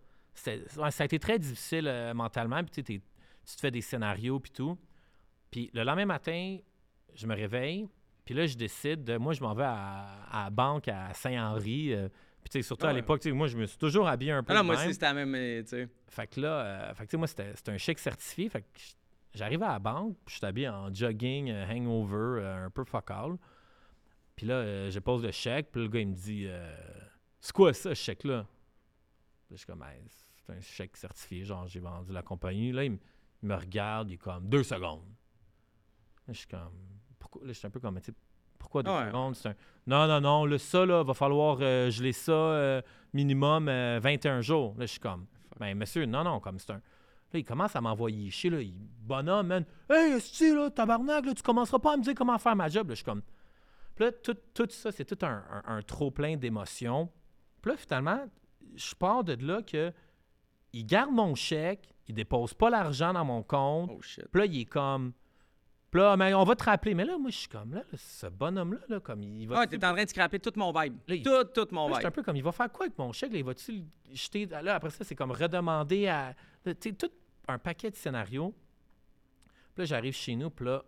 Ouais, ça a été très difficile euh, mentalement. Puis tu te fais des scénarios puis tout. Puis le lendemain matin, je me réveille. Puis là, je décide de, moi, je m'en vais à, à la banque à Saint-Henri. euh, puis surtout Ah à ouais. l'époque, moi, je me suis toujours habillé un peu Ah non, moi même. aussi, c'était la même. euh. Fait que là, euh, fait que, moi, c'était un chèque certifié. Fait que j'arrive à la banque, puis je suis habillé en jogging, euh, hangover, un peu focal. Puis là, je pose le chèque, puis le gars, il me dit euh, C'est quoi ça, ce chèque-là? Je suis comme Hey, C'est un chèque certifié, genre, j'ai vendu la compagnie. Là, il, me- il me regarde, il est comme Deux secondes. Là, je suis comme Pourquoi Là, je suis un peu comme, tu pourquoi deux Ouais. secondes? C'est un- Non, non, non, là, ça, là, va falloir euh, geler ça euh, minimum euh, 21 jours. Là, je suis comme ben, monsieur, non, non, comme c'est un. Là, il commence à m'envoyer chier, là. Il, bonhomme, man. Hey, esti, là, tabarnak, là, tu commenceras pas à me dire comment faire ma job. Là, je suis comme. Puis là, tout, tout ça, c'est tout un, un- un trop-plein d'émotions. Puis là, finalement, je pars de là que il garde mon chèque, il dépose pas l'argent dans mon compte. Oh shit. Puis là, il est comme. Puis là, mais on va te rappeler. Mais là, moi, je suis comme, là, là, ce bonhomme-là, là, comme, il va. Ah, t'es en train de scraper tout mon vibe. Là, il- Tout, tout mon Là, j'étais un vibe. peu comme, il va faire quoi avec mon chèque? Là, il va-tu le jeter? Là, après ça, c'est comme redemander à. Tu sais, tout un paquet de scénarios. Puis là, j'arrive chez nous, puis là,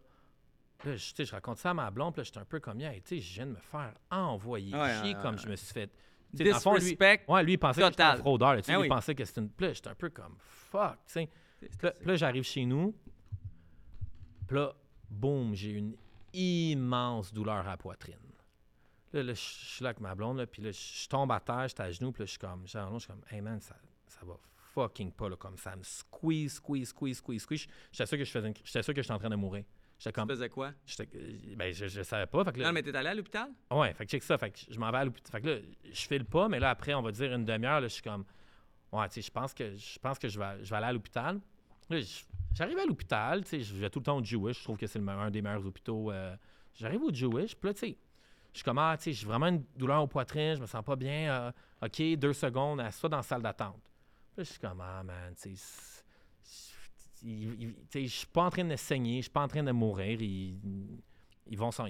là, je, je raconte ça à ma blonde, puis là, j'étais un peu comme, Hey, tu sais, je viens de me faire envoyer Ouais, chier ouais, comme ouais. je me suis fait. Tu sais, dans le fond, lui, ouais, lui, il pensait que j'étais un fraudeur. là, oui. il pensait que c'était une. Puis j'étais un peu comme, fuck. Puis là, j'arrive chez nous. Puis là, boum, j'ai une immense douleur à la poitrine. Là, là, je suis là avec ma blonde, là, puis là, je tombe à terre, j'étais à genoux, puis là, je suis comme, j'ai je suis comme, hey man, ça, ça va fucking pas, là, comme ça me squeeze, squeeze, squeeze, squeeze, squeeze. J'étais sûr que je faisais, une- j'étais sûr que j'étais en train de mourir. J'étais Tu faisais quoi? euh, ben, je, je savais pas, fait que là, Non, mais t'es allé à l'hôpital? Ouais, fait que check ça. Fait que je m'en vais à l'hôpital. Fait que là, je file pas, mais là, après, on va dire une demi-heure, là, je suis comme. Ouais, tu sais, je pense que je pense que je vais, je vais aller à l'hôpital. J'arrive à l'hôpital, tu sais, je vais tout le temps au Jewish. Je trouve que c'est un des meilleurs hôpitaux. euh, j'arrive au Jewish, puis là, tu sais, je suis comme, ah, tu sais, j'ai vraiment une douleur au poitrine, je me sens pas bien. euh, OK, deux secondes, assois dans la salle d'attente. Puis là, je suis comme, ah, man, tu sais, je suis pas en train de saigner, je suis pas en train de mourir. Ils, vont s'en,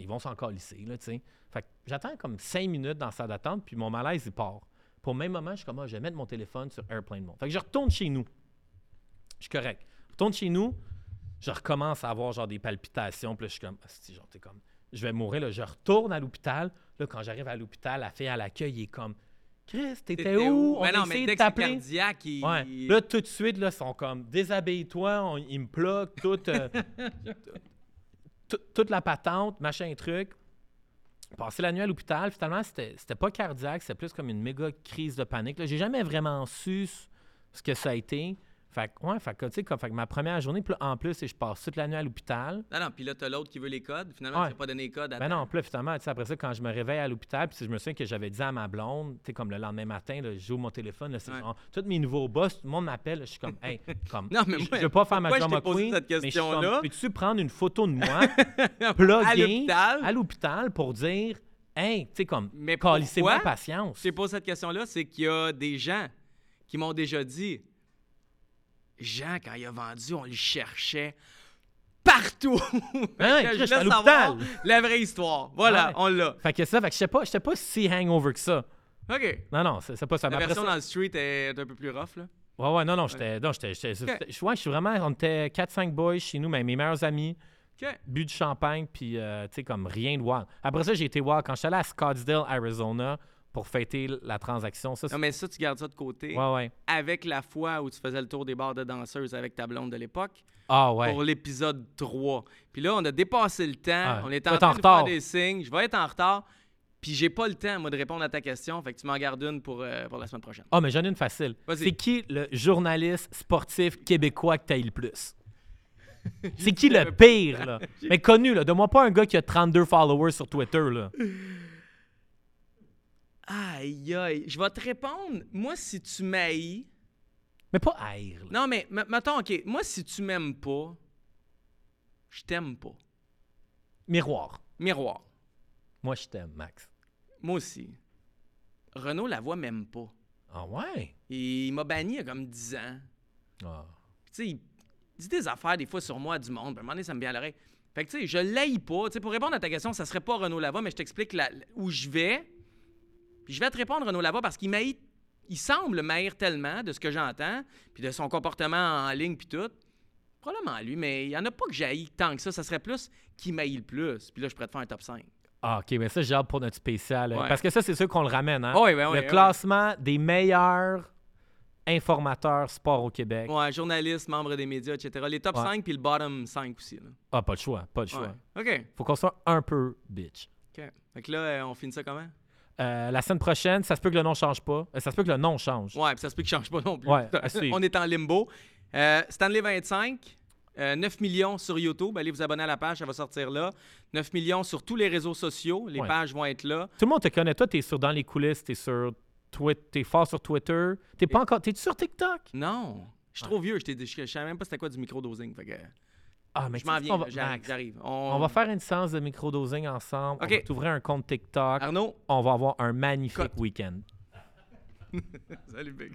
j'attends comme cinq minutes dans salle d'attente, puis mon malaise, il part. Pour le même moment, je suis comme, ah, je vais mettre mon téléphone sur Airplane Mode. Fait que je retourne chez nous. Je suis correct. Je retourne chez nous, je recommence à avoir des palpitations, puis là, je suis comme, comme, je vais mourir. Je retourne à l'hôpital. Là, quand j'arrive à l'hôpital, la fille à l'accueil est comme, Chris, t'étais où? On Mais a non, essayé mais dès que cardiaque, il... Ouais. Là, tout de suite, là, ils sont comme déshabille-toi, on- ils me bloquent tout, euh, tout- toute la patente, machin truc. Passer la nuit à l'hôpital, finalement, c'était pas cardiaque, c'était plus comme une méga crise de panique. J'ai jamais vraiment su ce que ça a été. Fait que, ouais, fait que, tu sais, comme- fait que ma première journée, en plus, je passe toute la nuit à l'hôpital. Non, non, puis là, t'as l'autre qui veut les codes. Finalement, Ouais. tu n'as pas donné les codes à Ben non, là, finalement, tu sais, après ça, quand je me réveille à l'hôpital, puis je me souviens que j'avais dit à ma blonde, tu sais, comme le lendemain matin, j'ouvre mon téléphone, là, c'est Ouais. genre, tous mes nouveaux boss, tout le monde m'appelle, je suis comme, hey, comme, Non, mais je, moi, je veux pas faire ma drama queen, cette mais je suis comme, question-là? peux-tu prendre une photo de moi, l'hôpital? à l'hôpital pour dire, hey, tu sais, comme, Mais calissez-moi patience? Je posé cette question-là, c'est qu'il y a des gens qui m'ont déjà dit Jean, quand il a vendu, on le cherchait partout. Hein, Je savoir. La vraie histoire. Voilà, Ouais. on l'a. Fait que ça, fait que j'étais pas, j'étais pas si hangover que ça. OK. Non, non, c'est pas ça. La version ça- dans le street est un peu plus rough, là. Ouais, ouais, non, non, j'étais. Non, j'étais. j'étais- ouais, je suis vraiment. On était 4-5 boys chez nous, mais mes meilleurs amis, OK. bu du champagne, puis, euh, tu sais, comme rien de wild. Après ça, j'ai été wild. Quand j'étais allé à Scottsdale, Arizona, pour fêter la transaction, ça. Non, mais ça, tu gardes ça de côté. Ouais, ouais. Avec la fois où tu faisais le tour des bars de danseuses avec ta blonde de l'époque, Ah, ouais. pour l'épisode 3. Puis là, on a dépassé le temps. Ah, on est en train en de faire retard. des signes. Je vais être en retard. Puis j'ai pas le temps, moi, de répondre à ta question. Fait que tu m'en gardes une pour, euh, pour la semaine prochaine. Ah, mais j'en ai une facile. C'est qui le journaliste sportif québécois que t'as le plus? C'est qui le pire, là? Mais connu, là. Donne-moi pas un gars qui a 32 followers sur Twitter, là. Aïe, aïe. Je vais te répondre. Moi, si tu m'haïs. Mais pas haïr, là. Non, mais mettons, OK. Moi, si tu m'aimes pas, je t'aime pas. Miroir. Miroir. Moi, je t'aime, Max. Moi aussi. Renaud Lavoie m'aime pas. Ah, ouais? Il m'a banni il y a comme 10 ans. Ah. Tu sais, il dit des affaires des fois sur moi du monde. À un moment donné, ça me vient à l'oreille. Fait que, tu sais, je l'aille pas. Tu sais, pour répondre à ta question, ça serait pas Renaud Lavoie, mais je t'explique où je vais. Puis, je vais te répondre, Renaud Lavoie, parce qu'il m'haït. Il semble m'haïr tellement de ce que j'entends, puis de son comportement en ligne, puis tout. Probablement lui, mais il y en a pas que j'haïs tant que ça. Ça serait plus qui m'haït le plus. Puis là, je pourrais te faire un top 5. Ah, OK, mais ça, j'ai hâte pour notre spécial. Ouais. Parce que ça, c'est sûr qu'on le ramène, hein? Oui, ben oui, le oui. classement des meilleurs informateurs sport au Québec. Ouais, journaliste, membre des médias, etc. Les top Ouais. 5 puis le bottom 5 aussi. Là. Ah, pas le choix, pas le choix. Ouais. OK. Faut qu'on soit un peu bitch. OK. Fait que là, euh, on finit ça comment? Euh, la semaine prochaine, ça se peut que le nom change pas. Euh, ça se peut que le nom change. Ouais, puis ça se peut qu'il change pas non plus. Ouais, on est en limbo. Euh, Stanley 25, euh, 9 millions sur YouTube. Allez vous abonner à la page, ça va sortir là. 9 millions sur tous les réseaux sociaux. Les Ouais. pages vont être là. Tout le monde te connaît. Toi, t'es sur dans les coulisses, t'es sur Twitter, t'es fort sur Twitter. T'es pas encore. T'es sur TikTok? Non, je suis trop vieux. Je, je savais même pas c'était quoi du microdosing. Fait que Ah, mais je m'en viens. J'arrive. On va faire une séance de microdosing ensemble. OK. On va t'ouvrir un compte TikTok. Arnaud, On va avoir un magnifique week-end. salut, Big.